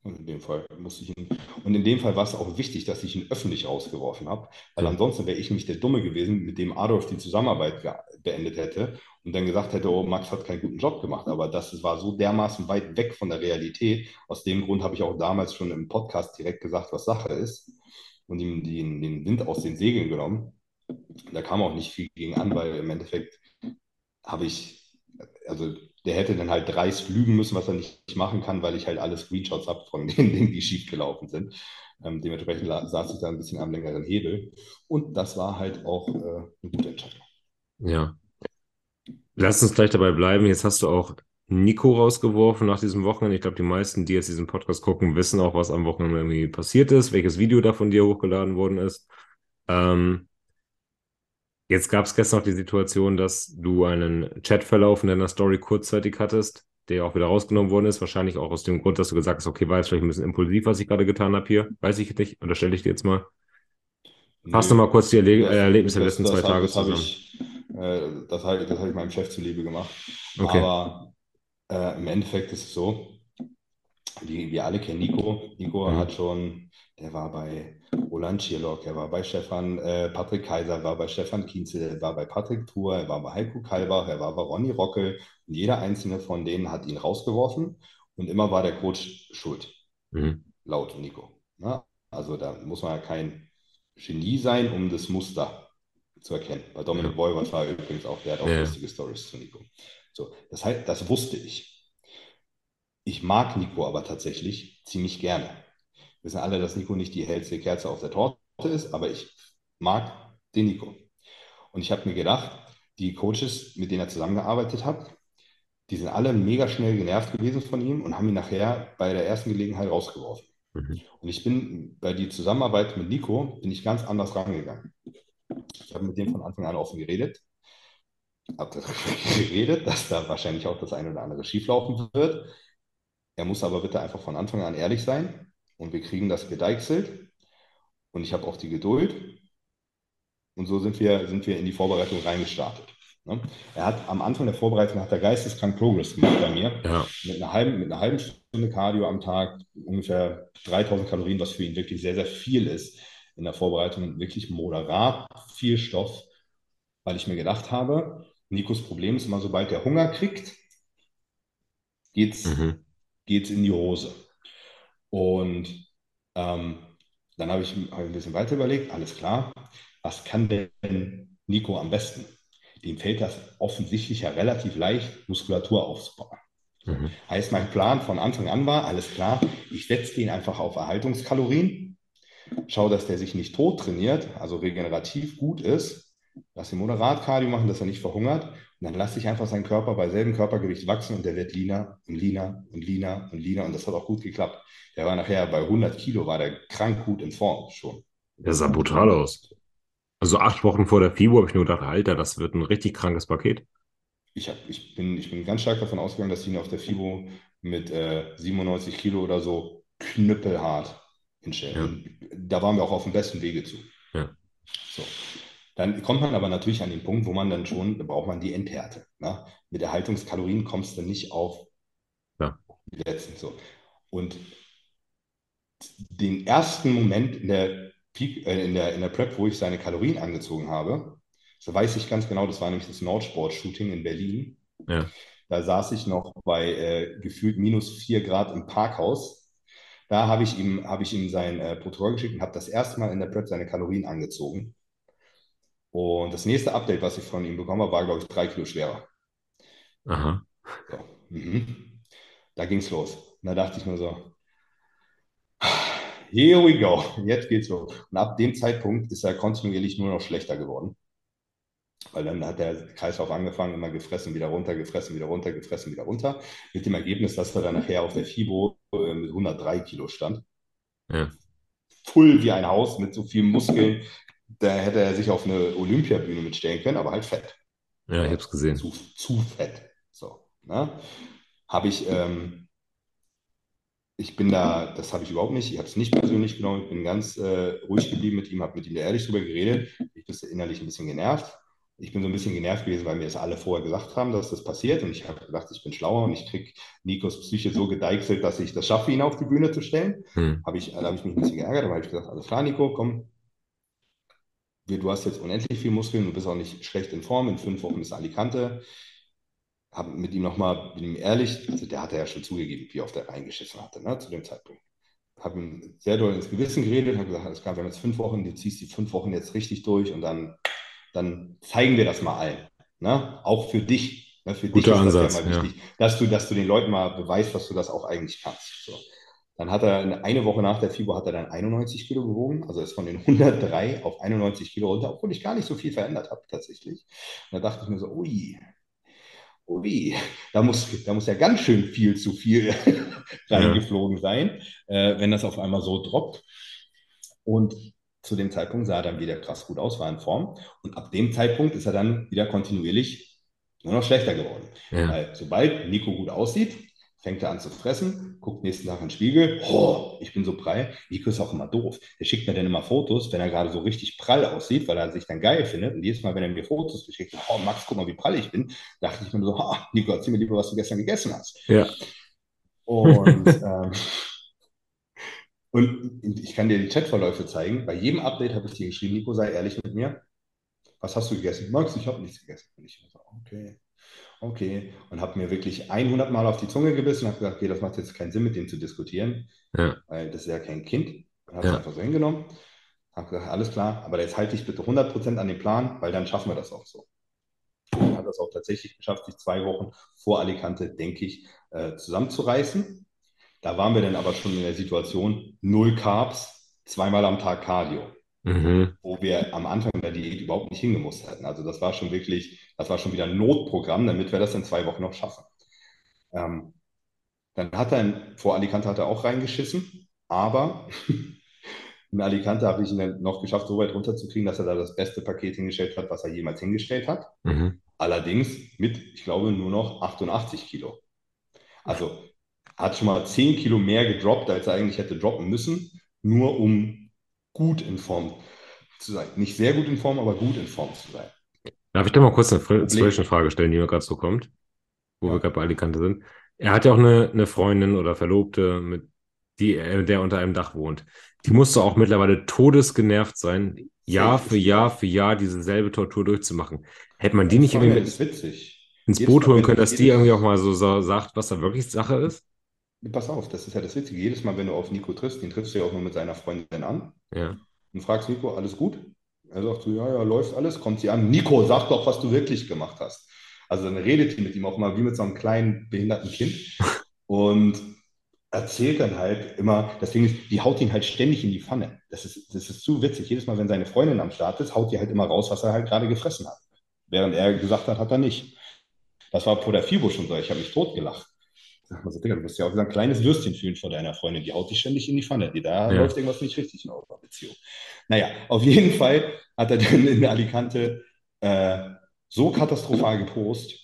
Und in dem Fall musste ich ihn, und in dem Fall war es auch wichtig, dass ich ihn öffentlich rausgeworfen habe, weil ansonsten wäre ich nämlich der Dumme gewesen, mit dem Adolf die Zusammenarbeit beendet hätte und dann gesagt hätte, oh, Max hat keinen guten Job gemacht. Aber das war so dermaßen weit weg von der Realität. Aus dem Grund habe ich auch damals schon im Podcast direkt gesagt, was Sache ist und ihm den, den Wind aus den Segeln genommen. Da kam auch nicht viel gegen an, weil im Endeffekt habe ich, also der hätte dann halt dreist lügen müssen, was er nicht machen kann, weil ich halt alle Screenshots habe von *laughs* den Dingen, die schief gelaufen sind. Ähm, dementsprechend saß ich da ein bisschen am längeren Hebel. Und das war halt auch äh, eine gute Entscheidung. Ja. Lass uns gleich dabei bleiben. Jetzt hast du auch Nico rausgeworfen nach diesem Wochenende. Ich glaube, die meisten, die jetzt diesen Podcast gucken, wissen auch, was am Wochenende irgendwie passiert ist, welches Video da von dir hochgeladen worden ist. Ähm, Jetzt gab es gestern noch die Situation, dass du einen Chatverlauf in deiner Story kurzzeitig hattest, der auch wieder rausgenommen worden ist. Wahrscheinlich auch aus dem Grund, dass du gesagt hast, okay, war jetzt vielleicht ein bisschen impulsiv, was ich gerade getan habe hier. Weiß ich nicht, unterstelle ich dir jetzt mal. Fass nee, nochmal kurz die Erle das, Erlebnisse der letzten zwei Tage zusammen. Ich, äh, das habe hab ich meinem Chef zuliebe gemacht. Okay. Aber äh, im Endeffekt ist es so, wie wir alle kennen Nico. Nico mhm. hat schon der war bei Roland Schierlock, er war bei Stefan, äh, Patrick Kaiser, war bei Stefan Kienzel, er war bei Patrick Thur, er war bei Heiko Kalbach, er war bei Ronny Rockel. Und jeder einzelne von denen hat ihn rausgeworfen und immer war der Coach schuld. Mhm. Laut Nico. Na? Also da muss man ja kein Genie sein, um das Muster zu erkennen. Bei Dominik ja. Wolwert war übrigens auch, der hat auch ja. lustige Stories zu Nico. So, das heißt, das wusste ich. Ich mag Nico aber tatsächlich ziemlich gerne wissen alle, dass Nico nicht die hellste Kerze auf der Torte ist, aber ich mag den Nico. Und ich habe mir gedacht, die Coaches, mit denen er zusammengearbeitet hat, die sind alle mega schnell genervt gewesen von ihm und haben ihn nachher bei der ersten Gelegenheit rausgeworfen. Mhm. Und ich bin bei der Zusammenarbeit mit Nico, bin ich ganz anders rangegangen. Ich habe mit dem von Anfang an offen geredet, habe *laughs* geredet, dass da wahrscheinlich auch das eine oder andere schieflaufen wird. Er muss aber bitte einfach von Anfang an ehrlich sein und wir kriegen das gedeichselt und ich habe auch die Geduld. Und so sind wir, sind wir in die Vorbereitung reingestartet. Ne? Er hat am Anfang der Vorbereitung hat er geisteskrank Progress gemacht bei mir. Ja. Mit, einer halben, mit einer halben Stunde Cardio am Tag, ungefähr 3000 Kalorien, was für ihn wirklich sehr, sehr viel ist in der Vorbereitung. Wirklich moderat viel Stoff, weil ich mir gedacht habe, Nikos Problem ist immer, sobald er Hunger kriegt, geht's, mhm. geht's in die Hose. Und ähm, dann habe ich, hab ich ein bisschen weiter überlegt, alles klar, was kann denn Nico am besten? Dem fällt das offensichtlich ja relativ leicht, Muskulatur aufzubauen. Mhm. Heißt, mein Plan von Anfang an war, alles klar, ich setze den einfach auf Erhaltungskalorien, schaue, dass der sich nicht tot trainiert, also regenerativ gut ist Lass ihn moderat Cardio machen, dass er nicht verhungert. Und dann lasse ich einfach seinen Körper bei selben Körpergewicht wachsen und der wird leaner und leaner und leaner und leaner. Und das hat auch gut geklappt. Der war nachher bei 100 Kilo, war der krank gut in Form schon. Der sah brutal aus. Also acht Wochen vor der FIBO habe ich nur gedacht, Alter, das wird ein richtig krankes Paket. Ich, hab, ich, bin, ich bin ganz stark davon ausgegangen, dass ich ihn auf der FIBO mit äh, 97 Kilo oder so knüppelhart hinstellen. Ja. Da waren wir auch auf dem besten Wege zu. Ja. So. Dann kommt man aber natürlich an den Punkt, wo man dann schon, da braucht man die Endhärte. Ne? Mit Erhaltungskalorien kommst du nicht auf ja. die letzten. So. Und den ersten Moment in der, Peak, äh, in, der, in der Prep, wo ich seine Kalorien angezogen habe, so weiß ich ganz genau, das war nämlich das Nordsport-Shooting in Berlin. Ja. Da saß ich noch bei äh, gefühlt minus vier Grad im Parkhaus da habe ich ihm, habe ich ihm sein äh, Protokoll geschickt und habe das erste Mal in der Prep seine Kalorien angezogen. Und das nächste Update, was ich von ihm bekommen habe, war, glaube ich, drei Kilo schwerer. Aha. So. Mhm. Da ging es los. Und da dachte ich mir so, here we go, jetzt geht's los. Und ab dem Zeitpunkt ist er kontinuierlich nur noch schlechter geworden. Weil dann hat der Kreislauf angefangen, immer gefressen, wieder runter, gefressen, wieder runter, gefressen, wieder runter. Mit dem Ergebnis, dass er dann nachher auf der FIBO äh, mit 103 Kilo stand. Ja. Full wie ein Haus mit so vielen Muskeln. Da hätte er sich auf eine Olympiabühne mitstellen können, aber halt fett. Ja, ich habe es gesehen. Zu, zu fett. So. Ne? Habe ich, ähm, ich bin da, das habe ich überhaupt nicht, ich habe es nicht persönlich genommen, ich bin ganz äh, ruhig geblieben mit ihm, habe mit ihm ehrlich drüber geredet. Ich bin innerlich ein bisschen genervt ich bin so ein bisschen genervt gewesen, weil mir das alle vorher gesagt haben, dass das passiert. Und ich habe gedacht, ich bin schlauer und ich kriege Nikos Psyche so gedeichselt, dass ich das schaffe, ihn auf die Bühne zu stellen. Hm. Habe ich, da habe ich mich ein bisschen geärgert, aber habe ich gesagt, alles klar, Nico, komm. Du hast jetzt unendlich viel Muskeln, du bist auch nicht schlecht in Form. In fünf Wochen ist Alicante. Habe mit ihm nochmal, bin ihm ehrlich, also der hatte ja schon zugegeben, wie oft er reingeschissen hatte, ne, zu dem Zeitpunkt habe ihm sehr doll ins Gewissen geredet, habe gesagt, alles klar, wir haben jetzt fünf Wochen, du ziehst die fünf Wochen jetzt richtig durch und dann dann zeigen wir das mal allen. Ne? Auch für dich. Ne? Für Guter dich ist Ansatz, das ja mal wichtig, ja. dass, du, dass du den Leuten mal beweist, dass du das auch eigentlich kannst. So. Dann hat er eine Woche nach der FIBO hat er dann 91 Kilo gewogen, also ist von den 103 auf 91 Kilo runter, obwohl ich gar nicht so viel verändert habe tatsächlich. Und da dachte ich mir so, ui, ui, da muss, da muss ja ganz schön viel zu viel *laughs* reingeflogen ja. sein, äh, wenn das auf einmal so droppt. Und zu dem Zeitpunkt sah er dann wieder krass gut aus, war in Form. Und ab dem Zeitpunkt ist er dann wieder kontinuierlich nur noch schlechter geworden. Ja. Weil sobald Nico gut aussieht, fängt er an zu fressen, guckt nächsten Tag in den Spiegel, oh, ich bin so prall. Nico ist auch immer doof. Der schickt mir dann immer Fotos, wenn er gerade so richtig prall aussieht, weil er sich dann geil findet. Und jedes Mal, wenn er mir Fotos geschickt, oh, Max, guck mal, wie prall ich bin, dachte ich mir so, oh, Nico, erzähl mir lieber, was du gestern gegessen hast. Ja. Und *laughs* ähm, und ich kann dir die Chatverläufe zeigen. Bei jedem Update habe ich dir geschrieben, Nico, sei ehrlich mit mir. Was hast du gegessen? Max, ich habe nichts gegessen. Und ich so, okay, okay. Und habe mir wirklich 100 Mal auf die Zunge gebissen und habe gesagt, okay, das macht jetzt keinen Sinn, mit dem zu diskutieren, ja. weil das ist ja kein Kind. Und habe es ja. einfach so hingenommen. Habe gesagt, alles klar, aber jetzt halte ich bitte 100% an den Plan, weil dann schaffen wir das auch so. Und habe das auch tatsächlich geschafft, sich zwei Wochen vor Alicante, denke ich, äh, zusammenzureißen. Da waren wir dann aber schon in der Situation, null Carbs, zweimal am Tag Cardio. Mhm. Wo wir am Anfang der Diät überhaupt nicht hingemusst hätten. Also das war schon wirklich, das war schon wieder ein Notprogramm, damit wir das in zwei Wochen noch schaffen. Ähm, dann hat er, vor Alicante hat er auch reingeschissen, aber *laughs* in Alicante habe ich ihn dann noch geschafft, so weit runterzukriegen, dass er da das beste Paket hingestellt hat, was er jemals hingestellt hat. Mhm. Allerdings mit, ich glaube, nur noch 88 Kilo. Also hat schon mal 10 Kilo mehr gedroppt, als er eigentlich hätte droppen müssen, nur um gut in Form zu sein. Nicht sehr gut in Form, aber gut in Form zu sein. Darf ich da mal kurz eine Zwischenfrage stellen, die mir gerade so kommt, wo ja. wir gerade bei Alicante sind? Er hat ja auch eine, eine Freundin oder Verlobte, mit die, der unter einem Dach wohnt. Die musste auch mittlerweile todesgenervt sein, Jahr für Jahr für Jahr diese selbe Tortur durchzumachen. Hätte man die nicht irgendwie mit ins Boot holen können, dass die irgendwie auch mal so sagt, was da wirklich Sache ist? Pass auf, das ist ja das Witzige. Jedes Mal, wenn du auf Nico triffst, den triffst du ja auch nur mit seiner Freundin an. Ja. Und fragst Nico, alles gut? Er sagt so, ja, ja, läuft alles. Kommt sie an, Nico, sag doch, was du wirklich gemacht hast. Also dann redet die mit ihm auch mal wie mit so einem kleinen behinderten Kind *laughs* und erzählt dann halt immer, das Ding ist, die haut ihn halt ständig in die Pfanne. Das ist, das ist zu witzig. Jedes Mal, wenn seine Freundin am Start ist, haut die halt immer raus, was er halt gerade gefressen hat. Während er gesagt hat, hat er nicht. Das war vor der FIBO schon so. Ich habe mich totgelacht sag mal so, Digga, du musst ja auch ein kleines Würstchen fühlen vor deiner Freundin, die haut dich ständig in die Pfanne. Die, da ja. läuft irgendwas nicht richtig in eurer Beziehung. Naja, auf jeden Fall hat er dann in Alicante äh, so katastrophal gepost,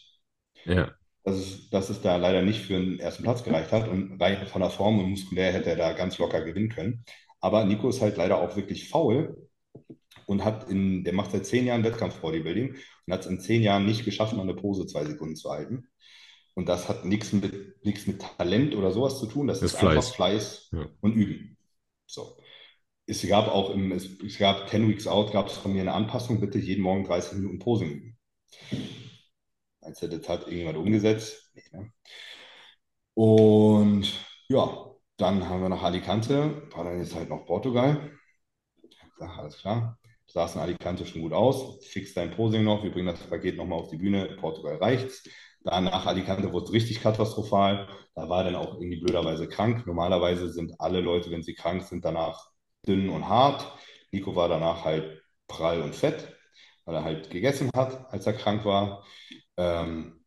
ja. dass, es, dass es da leider nicht für den ersten Platz gereicht hat. Und rein von der Form und muskulär hätte er da ganz locker gewinnen können. Aber Nico ist halt leider auch wirklich faul und hat in, der macht seit zehn Jahren Wettkampf-Bodybuilding und hat es in zehn Jahren nicht geschafft, mal eine Pose zwei Sekunden zu halten. Und das hat nichts mit, nichts mit Talent oder sowas zu tun. Das, das ist Fleiß. einfach Fleiß ja. und Üben. So. Es gab auch im, es, es gab 10 Weeks Out, gab es von mir eine Anpassung, bitte jeden Morgen 30 Minuten Posing üben. Meinst du, das hat irgendjemand umgesetzt? Nee, ne? Und ja, dann haben wir nach Alicante, war dann jetzt halt noch Portugal. Gesagt, alles klar, du sahst in Alicante schon gut aus, fix dein Posing noch, wir bringen das Paket nochmal auf die Bühne, in Portugal reicht's. Dann nach Alicante wurde es richtig katastrophal. Da war er dann auch irgendwie blöderweise krank. Normalerweise sind alle Leute, wenn sie krank sind, danach dünn und hart. Nico war danach halt prall und fett, weil er halt gegessen hat, als er krank war. Ähm,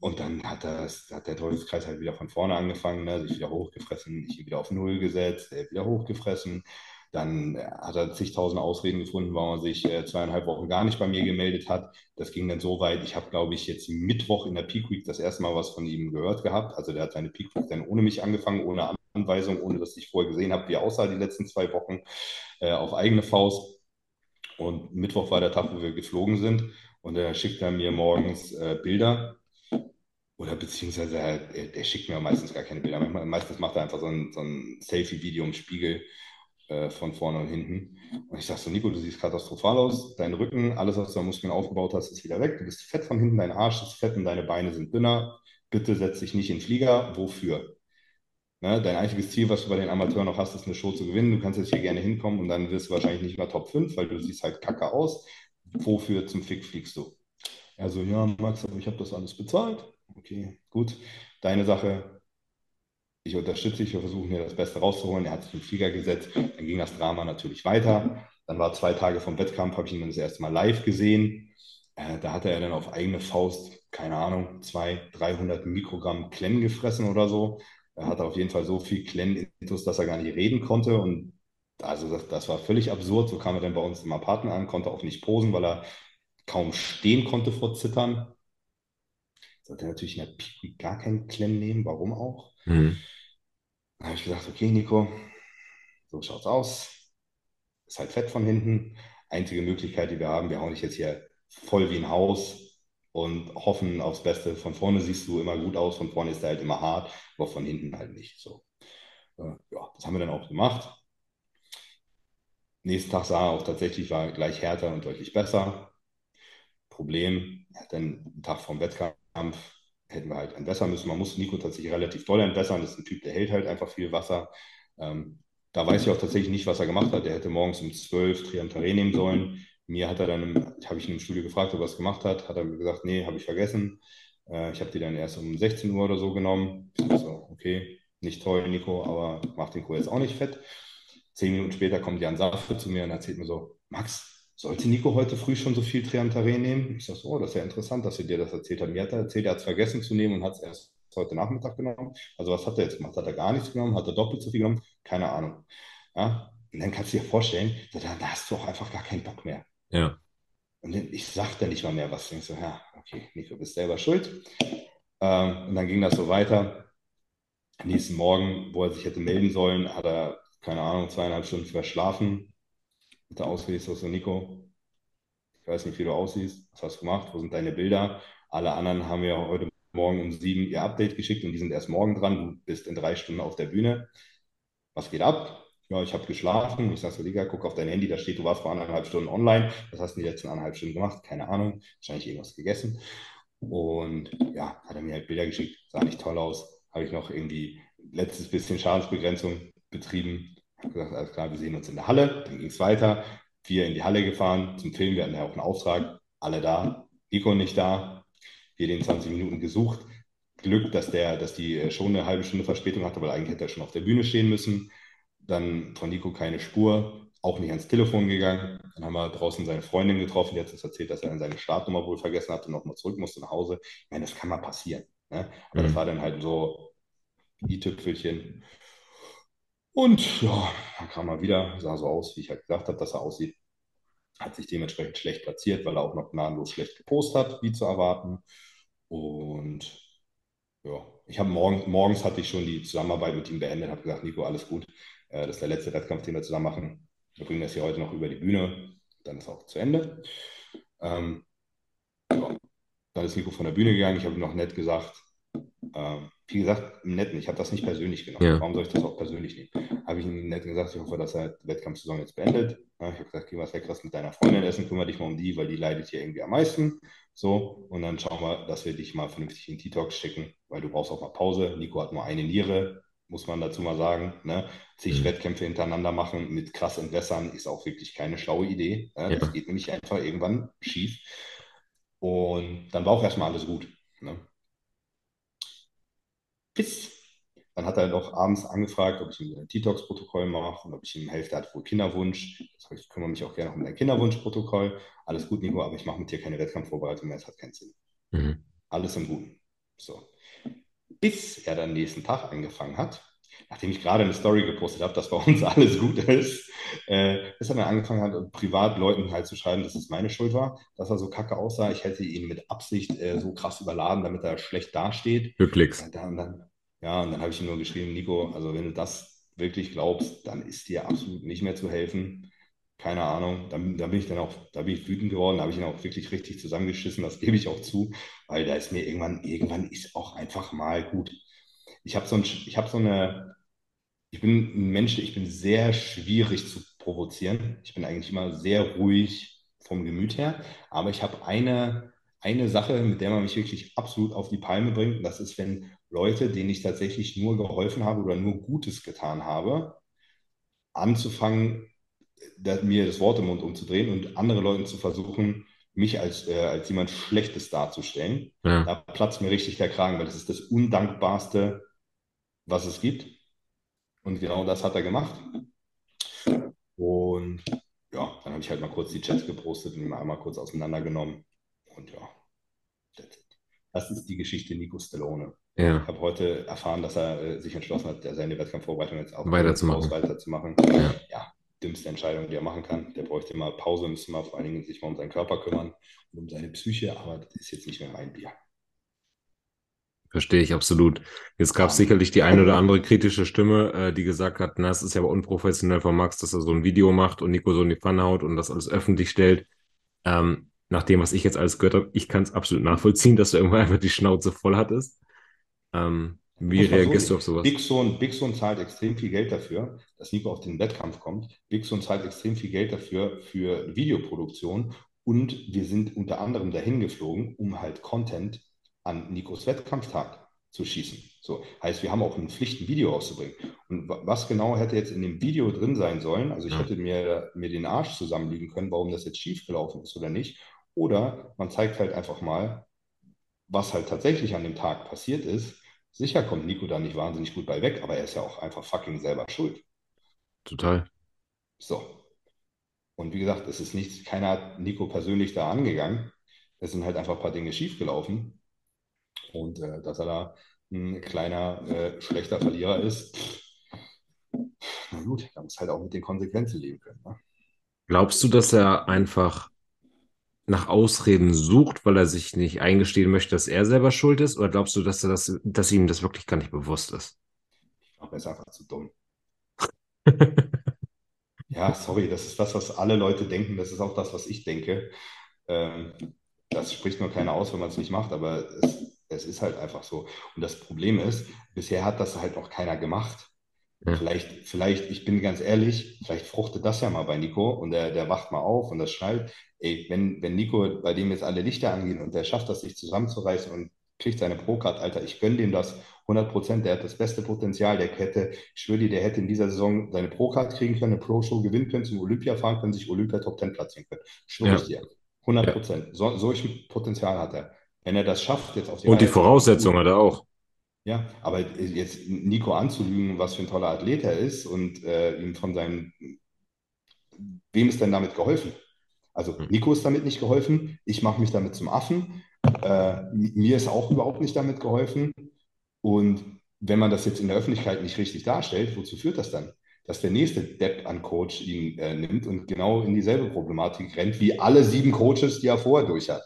und dann hat, das, hat der Teufelskreis halt wieder von vorne angefangen, ne? sich wieder hochgefressen, ich wieder auf Null gesetzt, er wieder hochgefressen. Dann hat er zigtausend Ausreden gefunden, warum er sich äh, zweieinhalb Wochen gar nicht bei mir gemeldet hat. Das ging dann so weit, ich habe, glaube ich, jetzt Mittwoch in der Peak Week das erste Mal was von ihm gehört gehabt. Also der hat seine Peak Week dann ohne mich angefangen, ohne Anweisung, ohne dass ich vorher gesehen habe, wie er aussah die letzten zwei Wochen äh, auf eigene Faust. Und Mittwoch war der Tag, wo wir geflogen sind. Und er schickt er mir morgens äh, Bilder oder beziehungsweise er, er, schickt mir meistens gar keine Bilder. Meistens macht er einfach so ein, so ein Selfie-Video im Spiegel äh, von vorne und hinten. Und ich sage so, Nico, du siehst katastrophal aus. Dein Rücken, alles, was du an Muskeln aufgebaut hast, ist wieder weg. Du bist fett von hinten, dein Arsch ist fett und deine Beine sind dünner. Bitte setz dich nicht in den Flieger. Wofür? Ne? Dein einziges Ziel, was du bei den Amateuren noch hast, ist eine Show zu gewinnen. Du kannst jetzt hier gerne hinkommen und dann wirst du wahrscheinlich nicht mehr Top 5, weil du siehst halt kacke aus. Wofür zum Fick fliegst du? Also, ja, Max, aber ich habe das alles bezahlt okay, gut, deine Sache, ich unterstütze dich, wir versuchen mir das Beste rauszuholen. Er hat sich im Flieger gesetzt, dann ging das Drama natürlich weiter. Dann war zwei Tage vom Wettkampf, habe ich ihn dann das erste Mal live gesehen. Äh, da hatte er dann auf eigene Faust, keine Ahnung, 200, 300 Mikrogramm Klenn gefressen oder so. Er hatte auf jeden Fall so viel Klenn-Intus, dass er gar nicht reden konnte. Und also das, das war völlig absurd. So kam er dann bei uns im Apartment an, konnte auch nicht posen, weil er kaum stehen konnte vor Zittern. Sollte natürlich in der Peak gar keinen Klemm nehmen, warum auch? Mhm. Dann habe ich gesagt, okay, Nico, so schaut's aus. Ist halt fett von hinten. Einzige Möglichkeit, die wir haben, wir hauen dich jetzt hier voll wie ein Haus und hoffen aufs Beste. Von vorne siehst du immer gut aus, von vorne ist er halt immer hart, aber von hinten halt nicht. So. Äh, ja, das haben wir dann auch gemacht. Nächsten Tag sah er auch tatsächlich, war gleich härter und deutlich besser. Problem, er hat dann einen Tag vom Wettkampf hätten wir halt entwässern müssen. Man muss Nico tatsächlich relativ doll entwässern. Das ist ein Typ, der hält halt einfach viel Wasser. Ähm, da weiß ich auch tatsächlich nicht, was er gemacht hat. Der hätte morgens um 12 Triantare nehmen sollen. Mir hat er dann, habe ich ihn im Studio gefragt, ob er es gemacht hat. Hat er mir gesagt, nee, habe ich vergessen. Äh, ich habe die dann erst um 16 Uhr oder so genommen. Ich so, okay, nicht toll, Nico, aber macht den Co jetzt auch nicht fett. Zehn Minuten später kommt Jan Safe zu mir und erzählt mir so, Max, sollte Nico heute früh schon so viel Triantaren nehmen? Ich sage so, oh, das ist ja interessant, dass ihr dir das erzählt habt. Mir hat er erzählt, er hat es vergessen zu nehmen und hat es erst heute Nachmittag genommen. Also was hat er jetzt gemacht? Hat er gar nichts genommen? Hat er doppelt so viel genommen? Keine Ahnung. Ja? Und dann kannst du dir vorstellen, da, da hast du auch einfach gar keinen Bock mehr. Ja. Und ich sagte nicht mal mehr was. Ich so, ja, okay, Nico, bist selber schuld. Ähm, und dann ging das so weiter. Am nächsten Morgen, wo er sich hätte melden sollen, hat er, keine Ahnung, zweieinhalb Stunden verschlafen mit der Ausrede so, Nico, ich weiß nicht, wie du aussiehst, was hast du gemacht, wo sind deine Bilder? Alle anderen haben ja heute Morgen um sieben ihr Update geschickt und die sind erst morgen dran. Du bist in drei Stunden auf der Bühne. Was geht ab? Ja, ich habe geschlafen. Ich sage so, Digga, guck auf dein Handy, da steht, du warst vor anderthalb Stunden online. Was hast du in die letzten anderthalb Stunden gemacht? Keine Ahnung. Wahrscheinlich irgendwas gegessen. Und ja, hat er mir halt Bilder geschickt. Sah nicht toll aus. Habe ich noch irgendwie letztes bisschen Schadensbegrenzung betrieben. Habe gesagt, alles klar, wir sehen uns in der Halle. Dann ging es weiter. Wir in die Halle gefahren zum Film. Wir hatten ja auch einen Auftrag. Alle da. Nico nicht da. Wir den 20 Minuten gesucht. Glück, dass, der, dass die äh, schon eine halbe Stunde Verspätung hatte, weil eigentlich hätte er schon auf der Bühne stehen müssen. Dann von Nico keine Spur, auch nicht ans Telefon gegangen. Dann haben wir draußen seine Freundin getroffen, die hat uns erzählt, dass er seine Startnummer wohl vergessen hatte und nochmal zurück musste nach Hause. Ich meine, das kann mal passieren. Ne? Aber mhm. das war dann halt so i-Tüpfelchen. Und ja, dann kam er wieder, sah so aus, wie ich halt gesagt habe, dass er aussieht. Hat sich dementsprechend schlecht platziert, weil er auch noch gnadenlos schlecht gepostet hat, wie zu erwarten. Und ja, ich habe morgen, morgens hatte ich schon die Zusammenarbeit mit ihm beendet, habe gesagt, Nico, alles gut. Äh, das ist der letzte Wettkampf, den wir zusammen machen. Wir bringen das hier heute noch über die Bühne. Dann ist auch zu Ende. Ähm, ja. Dann ist Nico von der Bühne gegangen. Ich habe ihm noch nett gesagt, ähm, wie gesagt, im Netten, ich habe das nicht persönlich genommen. Ja. Warum soll ich das auch persönlich nehmen? Habe ich ihm nett gesagt, ich hoffe, dass er die Wettkampfsaison jetzt beendet. Ich habe gesagt, geh was leckeres mit deiner Freundin essen, kümmere dich mal um die, weil die leidet hier irgendwie am meisten. So, und dann schauen wir, dass wir dich mal vernünftig in Detox schicken, weil du brauchst auch mal Pause. Nico hat nur eine Niere. muss man dazu mal sagen. Ne? Zig Mhm. Wettkämpfe hintereinander machen mit krass Entwässern ist auch wirklich keine schlaue Idee. Ne? Ja. Das geht nämlich einfach irgendwann schief. Und dann war auch erstmal alles gut. Ne? Bis dann hat er noch abends angefragt, ob ich ihm ein Detox-Protokoll mache und ob ich ihm helfe. Er hat wohl Kinderwunsch. Das heißt, ich kümmere mich auch gerne um dein Kinderwunsch-Protokoll. Alles gut, Nico, aber ich mache mit dir keine Wettkampfvorbereitung mehr. Es hat keinen Sinn. Mhm. Alles im Guten. So. Bis er dann nächsten Tag angefangen hat, nachdem ich gerade eine Story gepostet habe, dass bei uns alles gut ist, äh, bis er dann angefangen hat, privat Leuten halt zu schreiben, dass es meine Schuld war, dass er so kacke aussah. Ich hätte ihn mit Absicht äh, so krass überladen, damit er schlecht dasteht. Glücklicks. Ja, dann, dann, ja, und dann habe ich ihm nur geschrieben, Nico, also wenn du das wirklich glaubst, dann ist dir absolut nicht mehr zu helfen. Keine Ahnung. Dann, da bin ich dann auch, da bin ich wütend geworden, da habe ich ihn auch wirklich richtig zusammengeschissen, das gebe ich auch zu, weil da ist mir irgendwann, irgendwann ist auch einfach mal gut. Ich habe so, ein, ich hab so eine, ich bin ein Mensch, ich bin sehr schwierig zu provozieren. Ich bin eigentlich immer sehr ruhig vom Gemüt her, aber ich habe eine, eine Sache, mit der man mich wirklich absolut auf die Palme bringt, und das ist, wenn Leute, denen ich tatsächlich nur geholfen habe oder nur Gutes getan habe, anzufangen, mir das Wort im Mund umzudrehen und andere Leuten zu versuchen, mich als, äh, als jemand Schlechtes darzustellen. Ja. Da platzt mir richtig der Kragen, weil das ist das Undankbarste, was es gibt. Und genau das hat er gemacht. Und ja, dann habe ich halt mal kurz die Chats gepostet und ihn einmal kurz auseinandergenommen. Und ja, das ist die Geschichte Nico Stellone. Ja. Ich habe heute erfahren, dass er äh, sich entschlossen hat, seine Wettkampfvorbereitung jetzt auch Weiterzumachen. weiterzumachen. Ja. Ja, dümmste Entscheidung, die er machen kann. Der bräuchte mal Pause, müsste mal vor allen Dingen sich mal um seinen Körper kümmern und um seine Psyche, aber das ist jetzt nicht mehr mein Bier. Verstehe ich absolut. Jetzt gab es sicherlich die eine oder andere kritische Stimme, äh, die gesagt hat, na, es ist ja aber unprofessionell von Max, dass er so ein Video macht und Nico so in die Pfanne haut und das alles öffentlich stellt. Ähm, nach dem, was ich jetzt alles gehört habe, ich kann es absolut nachvollziehen, dass du irgendwann *laughs* einfach die Schnauze voll hattest. Ähm, wie man so reagierst du auf sowas? Big Son, Big Son zahlt extrem viel Geld dafür, dass Nico auf den Wettkampf kommt. Big Son zahlt extrem viel Geld dafür für Videoproduktion und wir sind unter anderem dahin geflogen, um halt Content an Nikos Wettkampftag zu schießen. So heißt, wir haben auch eine Pflicht, ein Video auszubringen. Und wa- was genau hätte jetzt in dem Video drin sein sollen? Also ich Ja. hätte mir, mir den Arsch zusammenlügen können, warum das jetzt schiefgelaufen ist oder nicht. Oder man zeigt halt einfach mal, was halt tatsächlich an dem Tag passiert ist. Sicher kommt Nico da nicht wahnsinnig gut bei weg, aber er ist ja auch einfach fucking selber schuld. Total. So. Und wie gesagt, es ist nichts, keiner hat Nico persönlich da angegangen. Es sind halt einfach ein paar Dinge schiefgelaufen. Und äh, dass er da ein kleiner, äh, schlechter Verlierer ist, pff, na gut, da muss halt auch mit den Konsequenzen leben können. Ne? Glaubst du, dass er einfach nach Ausreden sucht, weil er sich nicht eingestehen möchte, dass er selber schuld ist? Oder glaubst du, dass er das, dass ihm das wirklich gar nicht bewusst ist? Aber er ist einfach zu dumm. *laughs* Ja, sorry, das ist das, was alle Leute denken. Das ist auch das, was ich denke. Ähm, das spricht nur keiner aus, wenn man es nicht macht, aber es, es ist halt einfach so. Und das Problem ist, bisher hat das halt noch keiner gemacht. Ja. Vielleicht, vielleicht, ich bin ganz ehrlich, vielleicht fruchtet das ja mal bei Nico und der, der wacht mal auf und das schnallt. Ey, wenn, wenn Nico, bei dem jetzt alle Lichter angehen und der schafft das, sich zusammenzureißen und kriegt seine Pro-Card, Alter, ich gönne dem das 100 Prozent, der hat das beste Potenzial, der hätte, ich schwöre dir, der hätte in dieser Saison seine Pro-Card kriegen können, eine Pro-Show gewinnen können, zum Olympia fahren können, sich Olympia Top 10 platzieren können. Schwöre Ja. ich dir. 100 Prozent. So, solch Potenzial hat er. Wenn er das schafft, jetzt auf die Und die Voraussetzungen hat er auch. ja, aber jetzt Nico anzulügen, was für ein toller Athlet er ist und äh, ihm von seinem, wem ist denn damit geholfen? Also Hm. Nico ist damit nicht geholfen, ich mache mich damit zum Affen, äh, mir ist auch überhaupt nicht damit geholfen und wenn man das jetzt in der Öffentlichkeit nicht richtig darstellt, wozu führt das dann? Dass der nächste Depp an Coach ihn äh, nimmt und genau in dieselbe Problematik rennt, wie alle sieben Coaches, die er vorher durch hat.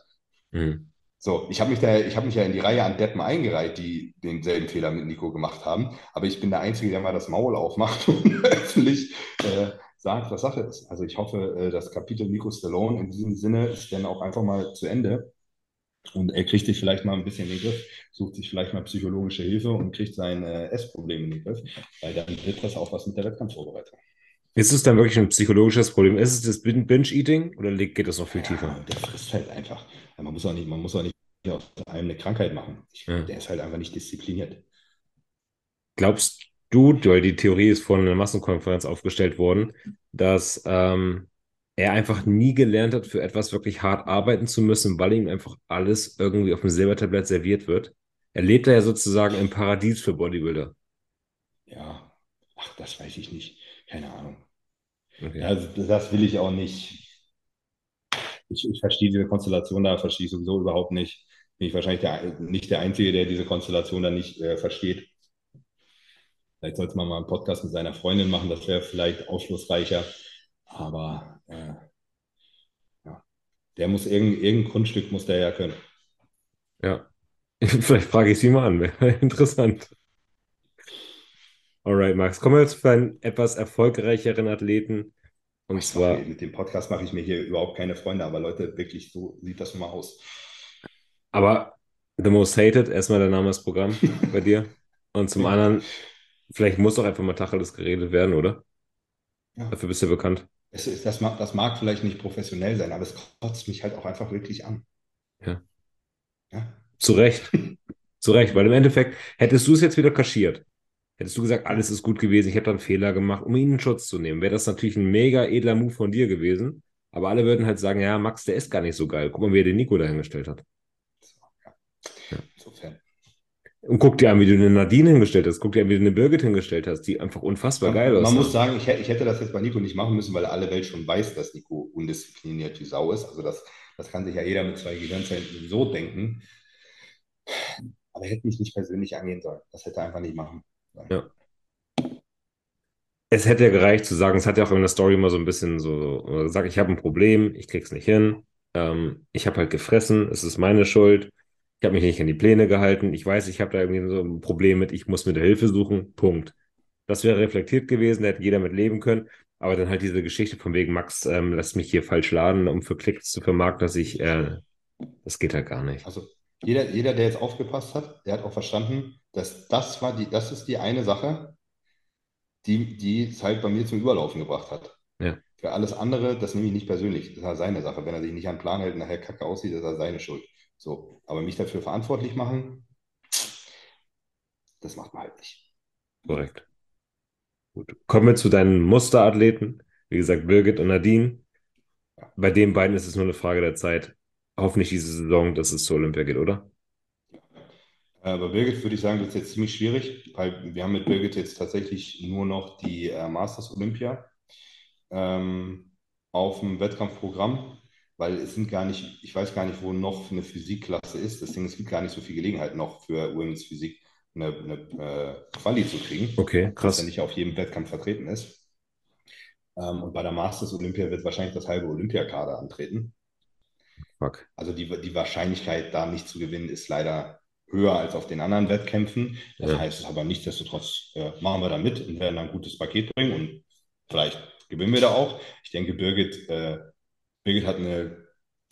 Mhm. So, ich habe mich da, ich habe mich ja in die Reihe an Deppen eingereiht, die denselben Fehler mit Nico gemacht haben. Aber ich bin der Einzige, der mal das Maul aufmacht *laughs* und öffentlich äh, sagt, was Sache ist. Also ich hoffe, äh, das Kapitel Nico Stallone in diesem Sinne ist dann auch einfach mal zu Ende. Und er kriegt sich vielleicht mal ein bisschen in den Griff, sucht sich vielleicht mal psychologische Hilfe und kriegt sein äh, Essproblem in den Griff, weil dann wird das auch was mit der Wettkampfvorbereitung. Ist es dann wirklich ein psychologisches Problem? Ist es das Bin- Binge-Eating oder geht das noch viel Ja, tiefer? der frisst halt einfach. Man muss auch nicht, man muss auch nicht aus einem eine Krankheit machen. Ich, Ja. Der ist halt einfach nicht diszipliniert. Glaubst, du, weil die Theorie ist von einer Massenkonferenz aufgestellt worden, dass ähm, er einfach nie gelernt hat, für etwas wirklich hart arbeiten zu müssen, weil ihm einfach alles irgendwie auf dem Silbertablett serviert wird. Er lebt da ja sozusagen im Paradies für Bodybuilder. Ja, ach, das weiß ich nicht. Keine Ahnung. Okay. Also, das will ich auch nicht. Ich, ich verstehe diese Konstellation da, verstehe ich sowieso überhaupt nicht. Bin ich wahrscheinlich der, nicht der Einzige, der diese Konstellation da nicht äh, versteht. Vielleicht sollte man mal einen Podcast mit seiner Freundin machen, das wäre vielleicht aufschlussreicher. Aber äh, ja, der muss irgendein, irgendein Kunststück muss der ja können. Ja. *laughs* Vielleicht frage ich sie mal an. Wäre *laughs* interessant. Alright, Max. Kommen wir jetzt zu einen etwas erfolgreicheren Athleten. Und Ich zwar, mache, mit dem Podcast mache ich mir hier überhaupt keine Freunde, aber Leute, wirklich so sieht das nun mal aus. aber The Most Hated, erstmal der Name des Programm *laughs* bei dir. Und zum anderen, vielleicht muss doch einfach mal Tacheles geredet werden, oder? Ja. Dafür bist du ja bekannt. Ist, das mag, das mag vielleicht nicht professionell sein, aber es kotzt mich halt auch einfach wirklich an. Ja. Ja? Zu Recht. *laughs* Zu Recht, weil im Endeffekt hättest du es jetzt wieder kaschiert. Hättest du gesagt, alles ist gut gewesen, ich habe da einen Fehler gemacht, um ihn in Schutz zu nehmen, wäre das natürlich ein mega edler Move von dir gewesen. Aber alle würden halt sagen, ja, Max, der ist gar nicht so geil. Guck mal, wie er den Nico dahingestellt hat. Ja. Insofern. Und guck dir an, wie du eine Nadine hingestellt hast. Guck dir an, wie du eine Birgit hingestellt hast, die einfach unfassbar geil Man aussah. muss sagen, ich, hätte- ich hätte das jetzt bei Nico nicht machen müssen, weil alle Welt schon weiß, dass Nico undiszipliniert wie Sau ist. Also das, das kann sich ja jeder mit zwei Gehirnzellen so denken. Aber er hätte mich nicht persönlich angehen sollen. Das hätte er einfach nicht machen. Ja. Es hätte ja gereicht zu sagen, es hat ja auch in der Story immer so ein bisschen so gesagt, ich habe ein Problem, ich krieg's nicht hin, ähm, ich habe halt gefressen, es ist meine Schuld, ich habe mich nicht an die Pläne gehalten, ich weiß, ich habe da irgendwie so ein Problem mit, ich muss mir Hilfe suchen, Punkt. Das wäre reflektiert gewesen, da hätte jeder mit leben können, aber dann halt diese Geschichte von wegen, Max, ähm, lass mich hier falsch laden, um für Klicks zu vermarkten, dass ich, äh, das geht halt gar nicht. Also jeder, jeder, der jetzt aufgepasst hat, der hat auch verstanden, dass das war die, das ist die eine Sache, die, die es halt bei mir zum Überlaufen gebracht hat. Ja. Für alles andere, das nehme ich nicht persönlich. Das ist halt seine Sache. Wenn er sich nicht an den Plan hält und nachher kacke aussieht, ist er seine Schuld. So. Aber mich dafür verantwortlich machen, das macht man halt nicht. Korrekt. Gut. Kommen wir zu deinen Musterathleten. Wie gesagt, Birgit und Nadine. Bei den beiden ist es nur eine Frage der Zeit. Hoffentlich diese Saison, dass es zur Olympia geht, oder? Äh, Bei Birgit würde ich sagen, das ist jetzt ziemlich schwierig, weil wir haben mit Birgit jetzt tatsächlich nur noch die äh, Masters Olympia ähm, auf dem Wettkampfprogramm, weil es sind gar nicht, ich weiß gar nicht, wo noch eine Physikklasse ist. Deswegen es gibt gar nicht so viel Gelegenheit noch für Women's Physik eine, eine äh, Quali zu kriegen, Okay, dass krass. er nicht auf jedem Wettkampf vertreten ist. Ähm, und bei der Masters Olympia wird wahrscheinlich das halbe Olympiakader antreten. Fuck. Also die, die Wahrscheinlichkeit, da nicht zu gewinnen, ist leider höher als auf den anderen Wettkämpfen. Das Ja. heißt aber nichtsdestotrotz äh, machen wir da mit und werden ein gutes Paket bringen und vielleicht gewinnen wir da auch. Ich denke, Birgit, äh, Birgit hat eine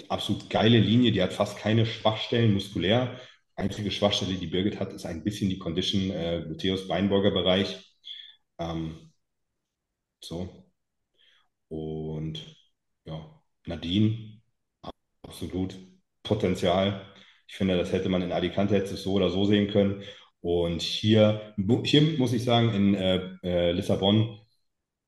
absolut geile Linie, die hat fast keine Schwachstellen muskulär. Einzige Schwachstelle, die Birgit hat, ist ein bisschen die Condition äh, Gluteus-Beinburger-Bereich. Ähm, so. Und ja, Nadine absolut Potenzial. Ich finde, das hätte man in Alicante hätte es so oder so sehen können. Und hier, hier muss ich sagen, in äh, äh, Lissabon,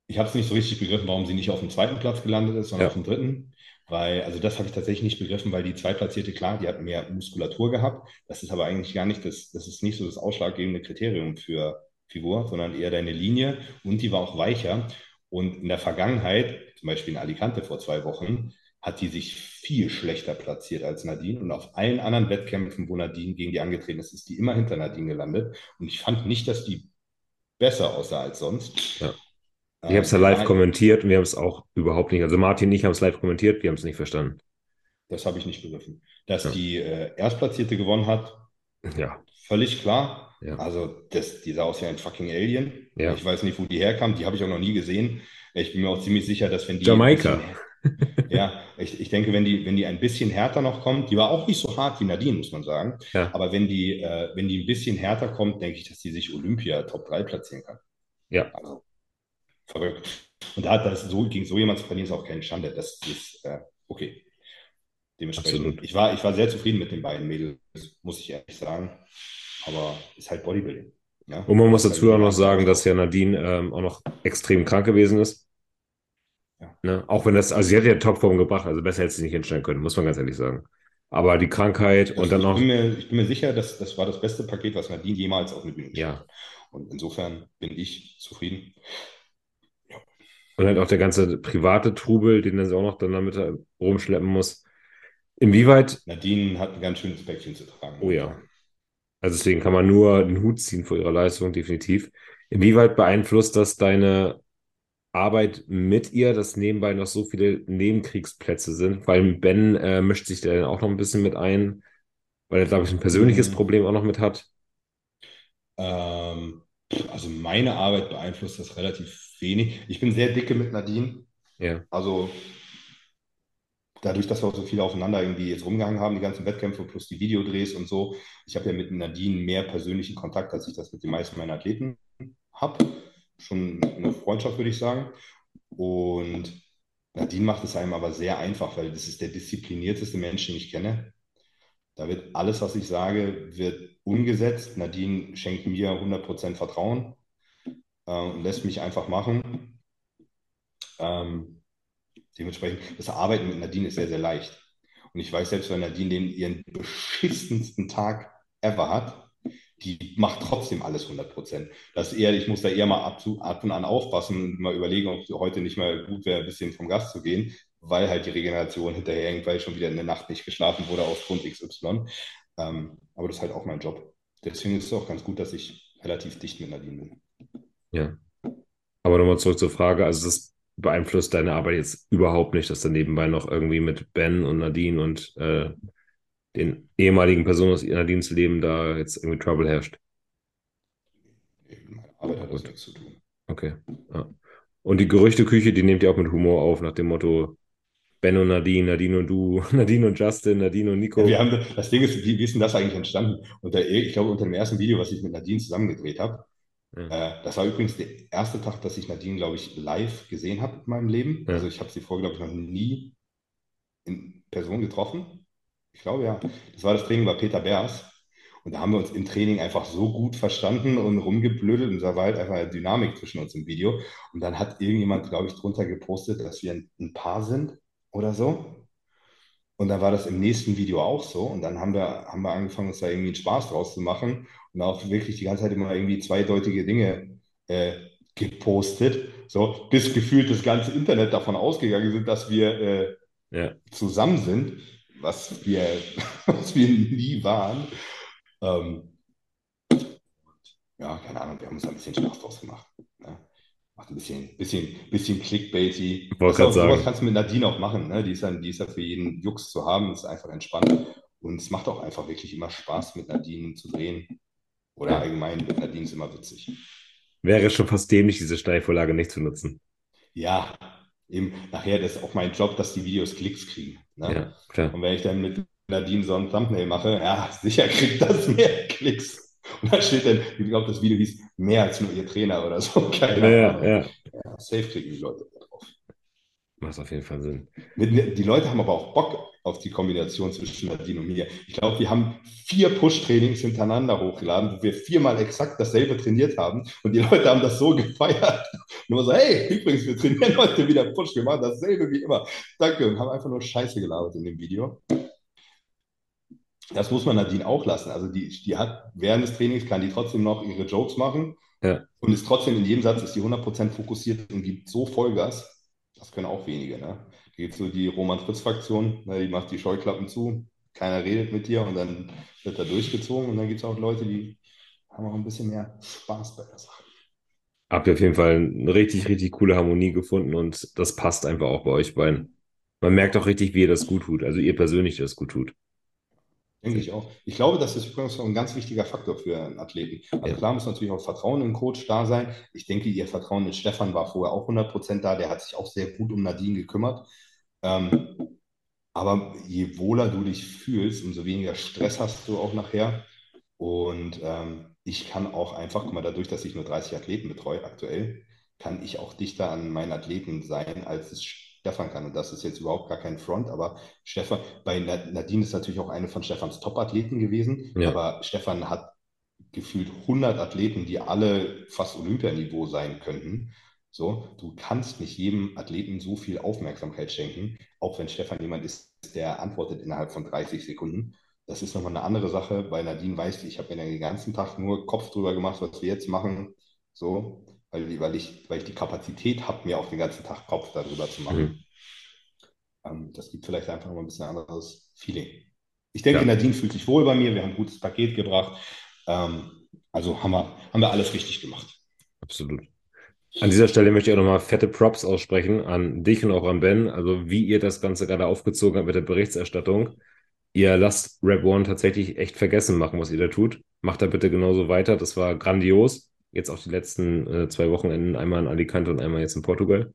ich habe es nicht so richtig begriffen, warum sie nicht auf dem zweiten Platz gelandet ist, sondern Ja. auf dem dritten. Weil, also das habe ich tatsächlich nicht begriffen, weil die Zweitplatzierte, klar, die hat mehr Muskulatur gehabt. Das ist aber eigentlich gar nicht das, das ist nicht so das ausschlaggebende Kriterium für Figur, sondern eher deine Linie. Und die war auch weicher. Und in der Vergangenheit, zum Beispiel in Alicante vor zwei Wochen, hat die sich viel schlechter platziert als Nadine. Und auf allen anderen Wettkämpfen, wo Nadine gegen die angetreten ist, ist die immer hinter Nadine gelandet. Und ich fand nicht, dass die besser aussah als sonst. Ja. Ähm, Ich habe es ja live kommentiert und wir haben es auch überhaupt nicht. Also Martin und ich haben es live kommentiert, wir haben es nicht verstanden. Das habe ich nicht begriffen. Dass Ja. die äh, Erstplatzierte gewonnen hat, Ja, völlig klar. Ja. Also das, die sah aus wie ein fucking Alien. Ja. Ich weiß nicht, wo die herkam. Die habe ich auch noch nie gesehen. Ich bin mir auch ziemlich sicher, dass wenn die Jamaika. bisschen- ja, ich, ich denke, wenn die, wenn die ein bisschen härter noch kommt, die war auch nicht so hart wie Nadine, muss man sagen. Ja. Aber wenn die, äh, wenn die ein bisschen härter kommt, denke ich, dass die sich Olympia Top 3 platzieren kann. Ja. Also verrückt. Und da hat das so, gegen so jemand zu verlieren, ist auch keine Schande. Das ist äh, okay. Dementsprechend. Absolut. Ich war, ich war sehr zufrieden mit den beiden Mädels, muss ich ehrlich sagen. Aber ist halt Bodybuilding. Ja? Und man muss dazu auch noch sagen, dass ja Nadine ähm, auch noch extrem krank gewesen ist. Ja. Ne? Auch wenn das, also sie hat ja Topform gebracht, also besser hätte sie nicht hinstellen können, muss man ganz ehrlich sagen. Aber die Krankheit also und dann ich auch. Bin mir, ich bin mir sicher, dass das war das beste Paket, was Nadine jemals auf eine Bühne gestellt hat. Und insofern bin ich zufrieden. Ja. Und halt auch der ganze private Trubel, den er auch noch dann damit rumschleppen muss. Inwieweit. Nadine hat ein ganz schönes Päckchen zu tragen. Oh ja. Also deswegen kann man nur den Hut ziehen vor ihrer Leistung, definitiv. Inwieweit beeinflusst das deine Arbeit mit ihr, dass nebenbei noch so viele Nebenkriegsplätze sind? Weil Ben äh, mischt sich da auch noch ein bisschen mit ein, weil er, glaube ich, ein persönliches mhm. Problem auch noch mit hat. Ähm, also meine Arbeit beeinflusst das relativ wenig. Ich bin sehr dicke mit Nadine. Ja. Also dadurch, dass wir auch so viel aufeinander irgendwie jetzt rumgehangen haben, die ganzen Wettkämpfe plus die Videodrehs und so, ich habe ja mit Nadine mehr persönlichen Kontakt, als ich das mit den meisten meiner Athleten habe. Schon eine Freundschaft, würde ich sagen. Und Nadine macht es einem aber sehr einfach, weil das ist der disziplinierteste Mensch, den ich kenne. Da wird alles, was ich sage, wird umgesetzt. Nadine schenkt mir 100% Vertrauen äh, und lässt mich einfach machen. Ähm, Dementsprechend, das Arbeiten mit Nadine ist sehr, sehr leicht. Und ich weiß selbst, wenn Nadine den, ihren beschissensten Tag ever hat, die macht trotzdem alles 100 Prozent. Das eher, ich muss da eher mal ab, ab, und an aufpassen und mal überlegen, ob heute nicht mal gut wäre, ein bisschen vom Gas zu gehen, weil halt die Regeneration hinterher hängt, weil schon wieder in der Nacht nicht geschlafen wurde aufgrund XY. Ähm, aber das ist halt auch mein Job. Deswegen ist es auch ganz gut, dass ich relativ dicht mit Nadine bin. Ja. Aber nochmal zurück zur Frage. Also, das beeinflusst deine Arbeit jetzt überhaupt nicht, dass da nebenbei noch irgendwie mit Ben und Nadine und äh, den ehemaligen Personen aus Nadines Leben da jetzt irgendwie Trouble herrscht. Meine Arbeit hat das nichts zu tun. Okay. Ja. Und die Gerüchteküche, die nehmt ihr auch mit Humor auf, nach dem Motto Ben und Nadine, Nadine und du, *laughs* Nadine und Justin, Nadine und Nico. wir haben, das Ding ist, wie, wie ist denn das eigentlich entstanden? Unter, ich glaube, unter dem ersten Video, was ich mit Nadine zusammengedreht habe, ja. Äh, das war übrigens der erste Tag, dass ich Nadine, glaube ich, live gesehen habe in meinem Leben. Ja. Also ich habe sie vorher, glaube ich, noch nie in Person getroffen. Ich glaube, ja. Das war das Training bei Peter Beers. Und da haben wir uns im Training einfach so gut verstanden und rumgeblödelt und da war halt einfach eine Dynamik zwischen uns im Video. Und dann hat irgendjemand, glaube ich, drunter gepostet, dass wir ein, ein Paar sind oder so. Und dann war das im nächsten Video auch so. Und dann haben wir, haben wir angefangen, uns da irgendwie einen Spaß draus zu machen und auch wirklich die ganze Zeit immer irgendwie zweideutige Dinge äh, gepostet. So, bis gefühlt das ganze Internet davon ausgegangen sind, dass wir äh, ja. zusammen sind, was wir, *laughs* was wir nie waren. Ähm, ja, keine Ahnung, wir haben uns da ein bisschen Spaß draus gemacht. Ne? macht ein bisschen, bisschen, bisschen clickbaity. Wollte gerade sagen. Sowas kannst du mit Nadine auch machen. Ne? Die, ist dann, die ist ja für jeden Jux zu haben, ist einfach entspannt. Und es macht auch einfach wirklich immer Spaß, mit Nadine zu drehen. Oder allgemein mit Nadine ist immer witzig. Wäre schon fast dämlich, diese Steilvorlage nicht zu nutzen. Ja, eben nachher das ist auch mein Job, dass die Videos Klicks kriegen. Ne? Ja, klar. Und wenn ich dann mit Nadine so ein Thumbnail mache, ja, sicher kriegt das *laughs* mehr Klicks. Und da steht dann, ich glaube, das Video hieß mehr als nur ihr Trainer oder so. Keine ja, Ahnung. Ja. ja, safe kriegen die Leute. Macht auf jeden Fall Sinn. Die Leute haben aber auch Bock auf die Kombination zwischen Nadine und mir. Ich glaube, wir haben vier Push-Trainings hintereinander hochgeladen, wo wir viermal exakt dasselbe trainiert haben. Und die Leute haben das so gefeiert. Nur so, hey, übrigens, wir trainieren heute wieder Push, wir machen dasselbe wie immer. Danke. Und haben einfach nur Scheiße gelabert in dem Video das muss man Nadine auch lassen. Also die, die hat während des Trainings, kann die trotzdem noch ihre Jokes machen ja. und ist trotzdem in jedem Satz ist die 100% fokussiert und gibt so Vollgas. Das können auch wenige. Ne? Da gibt so die Roman-Fritz-Fraktion, ne? die macht die Scheuklappen zu, keiner redet mit dir und dann wird da durchgezogen und dann gibt es auch Leute, die haben auch ein bisschen mehr Spaß bei der Sache. Habt ihr auf jeden Fall eine richtig, richtig coole Harmonie gefunden und das passt einfach auch bei euch beiden. Man merkt auch richtig, wie ihr das gut tut, also ihr persönlich das gut tut. Denke ich auch. Ich glaube, das ist übrigens ein ganz wichtiger Faktor für einen Athleten. Also ja. klar muss natürlich auch Vertrauen im Coach da sein. Ich denke, ihr Vertrauen in Stefan war vorher auch 100% da. Der hat sich auch sehr gut um Nadine gekümmert. Ähm, aber je wohler du dich fühlst, umso weniger Stress hast du auch nachher. Und ähm, ich kann auch einfach, guck mal, dadurch, dass ich nur 30 Athleten betreue aktuell, kann ich auch dichter an meinen Athleten sein, als es Stefan kann. Und das ist jetzt überhaupt gar kein Front, aber Stefan, bei Nadine ist natürlich auch eine von Stefans Top-Athleten gewesen, ja. aber Stefan hat gefühlt 100 Athleten, die alle fast Olympianiveau sein könnten. So, du kannst nicht jedem Athleten so viel Aufmerksamkeit schenken, auch wenn Stefan jemand ist, der antwortet innerhalb von 30 Sekunden. Das ist nochmal eine andere Sache, weil Nadine weiß, ich habe mir den ganzen Tag nur Kopf drüber gemacht, was wir jetzt machen. So, weil, weil, ich, weil ich die Kapazität habe, mir auch den ganzen Tag Kopf darüber zu machen. Mhm. Ähm, das gibt vielleicht einfach mal ein bisschen anderes Feeling. Ich denke, ja. Nadine fühlt sich wohl bei mir. Wir haben ein gutes Paket gebracht. Ähm, also haben wir, haben wir alles richtig gemacht. Absolut. An dieser Stelle möchte ich auch nochmal fette Props aussprechen an dich und auch an Ben. Also wie ihr das Ganze gerade aufgezogen habt mit der Berichterstattung. Ihr lasst Rap One tatsächlich echt vergessen machen, was ihr da tut. Macht da bitte genauso weiter. Das war grandios. Jetzt auch die letzten äh, zwei Wochenenden, einmal in Alicante und einmal jetzt in Portugal.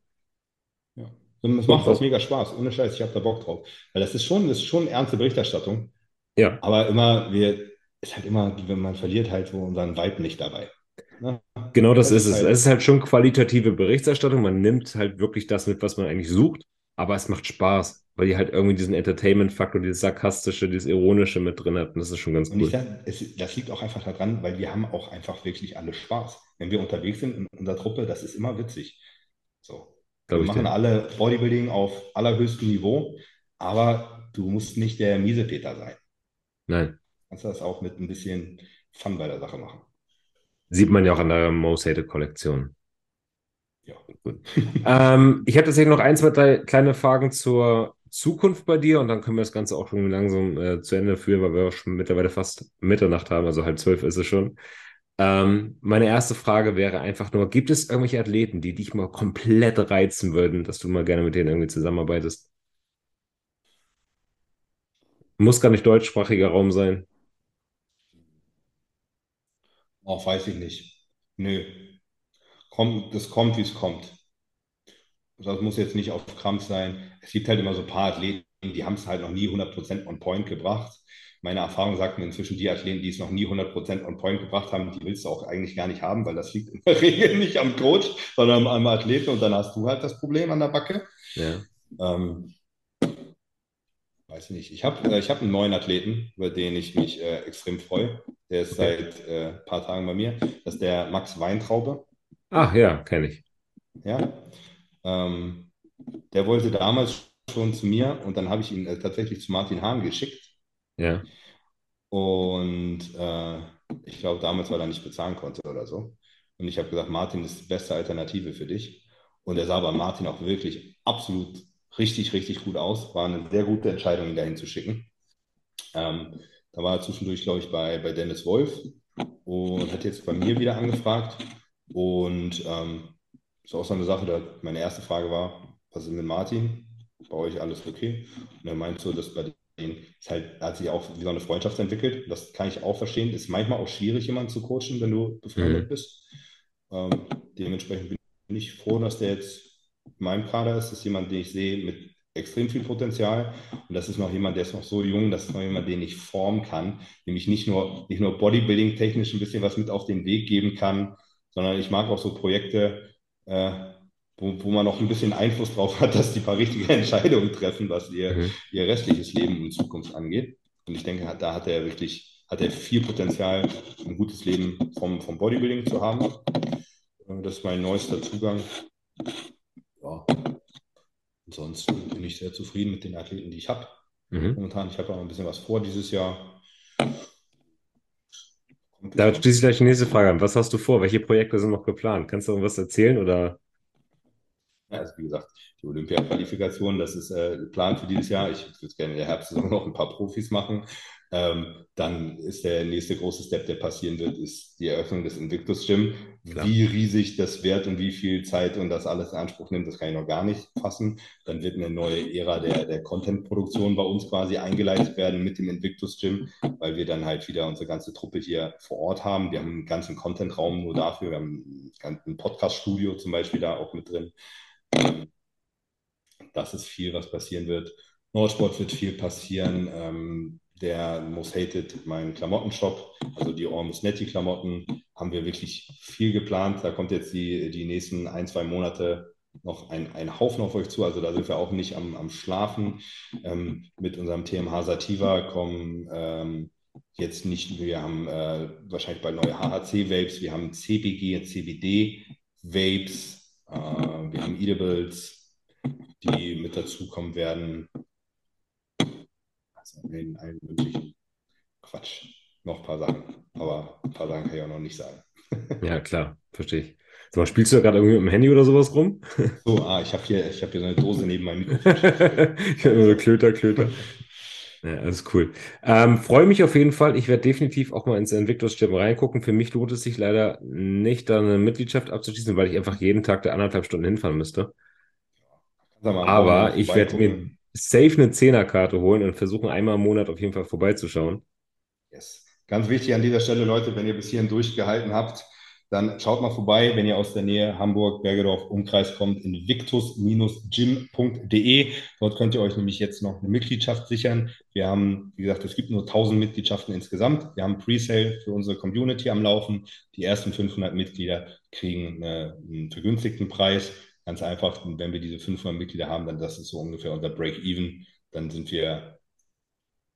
Ja. Und es macht auch mega Spaß. Ohne Scheiß, ich habe da Bock drauf. Weil das ist schon, das ist schon ernste Berichterstattung. Ja. Aber immer, wir, ist halt immer, wenn man verliert, halt so unseren Vibe nicht dabei. Ne? Genau das, das ist, ist es. Halt es ist halt schon qualitative Berichterstattung. Man nimmt halt wirklich das mit, was man eigentlich sucht, aber es macht Spaß, weil die halt irgendwie diesen Entertainment-Faktor, dieses Sarkastische, dieses Ironische mit drin hat. Und das ist schon ganz cool. Sag, es, das liegt auch einfach daran, weil wir haben auch einfach wirklich alle Spaß. Wenn wir unterwegs sind in unserer Truppe, das ist immer witzig. So. wir machen dir. alle Bodybuilding auf allerhöchstem Niveau, aber du musst nicht der Miesepeter sein. Nein. Du kannst das auch mit ein bisschen Fun bei der Sache machen. Sieht man ja auch an der Most Hated Kollektion. Ja. Gut. ähm, ich habe tatsächlich noch ein, zwei, drei kleine Fragen zur Zukunft bei dir und dann können wir das Ganze auch schon langsam äh, zu Ende führen, weil wir auch schon mittlerweile fast Mitternacht haben, also halb zwölf ist es schon. Ähm, meine erste Frage wäre einfach nur: Gibt es irgendwelche Athleten, die dich mal komplett reizen würden, dass du mal gerne mit denen irgendwie zusammenarbeitest? Muss gar nicht deutschsprachiger Raum sein. Oh, weiß ich nicht. Nö. Kommt, das kommt, wie es kommt. Das muss jetzt nicht auf Krampf sein. Es gibt halt immer so ein paar Athleten, die haben es halt noch nie 100% on point gebracht. Meine Erfahrung sagt mir inzwischen, die Athleten, die es noch nie 100% on point gebracht haben, die willst du auch eigentlich gar nicht haben, weil das liegt in der *laughs* Regel nicht am Coach, sondern am Athleten und dann hast du halt das Problem an der Backe. Ja. Ähm, weiß ich nicht. Ich habe äh, ich hab einen neuen Athleten, über den ich mich äh, extrem freue. Der ist okay. seit äh, ein paar Tagen bei mir. Das ist der Max Weintraube. Ach ja, kenne ich. Ja. Ähm, der wollte damals schon zu mir und dann habe ich ihn äh, tatsächlich zu Martin Hahn geschickt. Ja. Und äh, ich glaube damals, weil er nicht bezahlen konnte oder so. Und ich habe gesagt, Martin ist die beste Alternative für dich. Und er sah bei Martin auch wirklich absolut richtig, richtig gut aus. War eine sehr gute Entscheidung, ihn dahin zu schicken. Ähm, da war er zwischendurch, glaube ich, bei, bei Dennis Wolf und hat jetzt bei mir wieder angefragt. Und ähm, ist auch so eine Sache, da meine erste Frage war, was ist mit Martin? Bei euch alles okay? Und er meint so, dass bei denen ist halt, hat sich auch wie so eine Freundschaft entwickelt. Das kann ich auch verstehen. Ist manchmal auch schwierig, jemanden zu coachen, wenn du befreundet mhm. bist. Ähm, dementsprechend bin ich froh, dass der jetzt in meinem Kader ist. Das ist jemand, den ich sehe mit extrem viel Potenzial. Und das ist noch jemand, der ist noch so jung, das ist noch jemand, den ich formen kann, nämlich nicht nur, nicht nur Bodybuilding-technisch ein bisschen was mit auf den Weg geben kann, sondern ich mag auch so Projekte, äh, wo, wo man noch ein bisschen Einfluss drauf hat, *laughs* dass die paar richtige Entscheidungen treffen, was ihr, mhm. ihr restliches Leben in Zukunft angeht. Und ich denke, da hat er wirklich hat er viel Potenzial, ein gutes Leben vom, vom Bodybuilding zu haben. Äh, das ist mein neuester Zugang. Ja. Ansonsten bin ich sehr zufrieden mit den Athleten, die ich habe. Mhm. Momentan, ich habe auch ein bisschen was vor dieses Jahr. Da schließe ich gleich die nächste Frage an. Was hast du vor? Welche Projekte sind noch geplant? Kannst du irgendwas erzählen oder? Ja, also wie gesagt, die Olympia-Qualifikation, das ist äh, Plan für dieses Jahr. Ich würde gerne in der Herbstsaison noch ein paar Profis machen. Ähm, dann ist der nächste große Step, der passieren wird, ist die Eröffnung des Invictus Gym. Klar. Wie riesig das wird und wie viel Zeit und das alles in Anspruch nimmt, das kann ich noch gar nicht fassen. Dann wird eine neue Ära der, der Content-Produktion bei uns quasi eingeleitet werden mit dem Invictus Gym, weil wir dann halt wieder unsere ganze Truppe hier vor Ort haben. Wir haben einen ganzen Content-Raum nur dafür. Wir haben ein Podcast-Studio zum Beispiel da auch mit drin. Ähm, das ist viel, was passieren wird. Nordsport wird viel passieren. Der Most Hated, mein Klamottenshop, also die Almost Netty Klamotten, haben wir wirklich viel geplant. Da kommt jetzt die, die nächsten ein, zwei Monate noch ein, ein Haufen auf euch zu. Also da sind wir auch nicht am, am Schlafen. Ähm, mit unserem TMH Sativa kommen ähm, jetzt nicht, wir haben äh, wahrscheinlich bei neue HHC-Vapes, wir haben CBG CBD-Vapes, äh, wir haben Edibles, die mit dazukommen werden. Allen, allen möglichen Quatsch. Noch ein paar Sachen, aber ein paar Sachen kann ich auch noch nicht sagen. *laughs* Ja, klar, verstehe ich. Mal, spielst du da gerade irgendwie mit dem Handy oder sowas rum? So, ah, ich habe hier, hab hier so eine Dose neben meinem *laughs* Mikrofon. ich habe so Klöter, Klöter. Ja, alles cool. Ähm, freue mich auf jeden Fall. Ich werde definitiv auch mal ins Invictus-Gym reingucken. Für mich lohnt es sich leider nicht, da eine Mitgliedschaft abzuschließen, weil ich einfach jeden Tag da anderthalb Stunden hinfahren müsste. Aber ich werde mir safe eine Zehnerkarte holen und versuchen, einmal im Monat auf jeden Fall vorbeizuschauen. Yes. Ganz wichtig an dieser Stelle, Leute, wenn ihr bis hierhin durchgehalten habt, dann schaut mal vorbei, wenn ihr aus der Nähe Hamburg, Bergedorf, Umkreis kommt, in victus-gym.de. Dort könnt ihr euch nämlich jetzt noch eine Mitgliedschaft sichern. Wir haben, wie gesagt, es gibt nur 1000 Mitgliedschaften insgesamt. Wir haben Presale für unsere Community am Laufen. Die ersten 500 Mitglieder kriegen einen vergünstigten Preis. Ganz einfach, wenn wir diese 500 Mitglieder haben, dann das ist so ungefähr unser Break-Even. Dann sind wir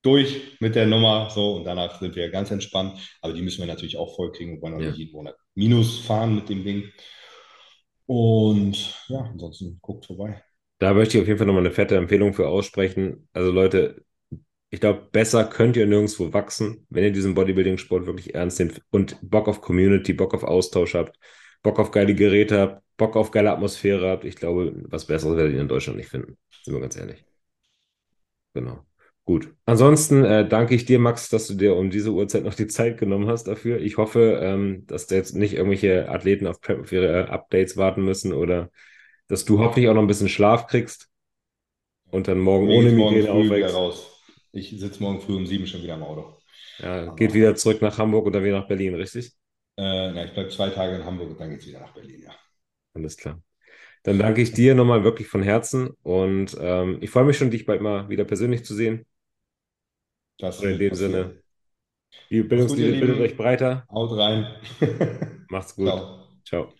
durch mit der Nummer so und danach sind wir ganz entspannt. Aber die müssen wir natürlich auch vollkriegen und wollen auch ja. nicht jeden Monat Minus fahren mit dem Ding. Und ja, ansonsten guckt vorbei. Da möchte ich auf jeden Fall nochmal eine fette Empfehlung für aussprechen. Also Leute, ich glaube, besser könnt ihr nirgendwo wachsen, wenn ihr diesen Bodybuilding-Sport wirklich ernst nehmt und Bock auf Community, Bock auf Austausch habt, Bock auf geile Geräte habt, Bock auf geile Atmosphäre habt. Ich glaube, was Besseres werdet ihr in Deutschland nicht finden. Sind wir ganz ehrlich. Genau. Gut. Ansonsten äh, danke ich dir, Max, dass du dir um diese Uhrzeit noch die Zeit genommen hast dafür. Ich hoffe, ähm, dass da jetzt nicht irgendwelche Athleten auf Prep für ihre Updates warten müssen oder dass du hoffentlich auch noch ein bisschen Schlaf kriegst und dann morgen ich ohne Migräne aufwächst. Raus. Ich sitze morgen früh um sieben schon wieder im Auto. Ja, geht wieder zurück nach Hamburg oder wieder nach Berlin, richtig? Äh, na, ich bleibe zwei Tage in Hamburg und dann geht es wieder nach Berlin, ja. Alles klar. Dann danke ich dir nochmal wirklich von Herzen und ähm, ich freue mich schon, dich bald mal wieder persönlich zu sehen. Das in dem Sinne, die Bildungslinie bildet euch breiter. Haut rein. Macht's gut. Ciao. Ciao.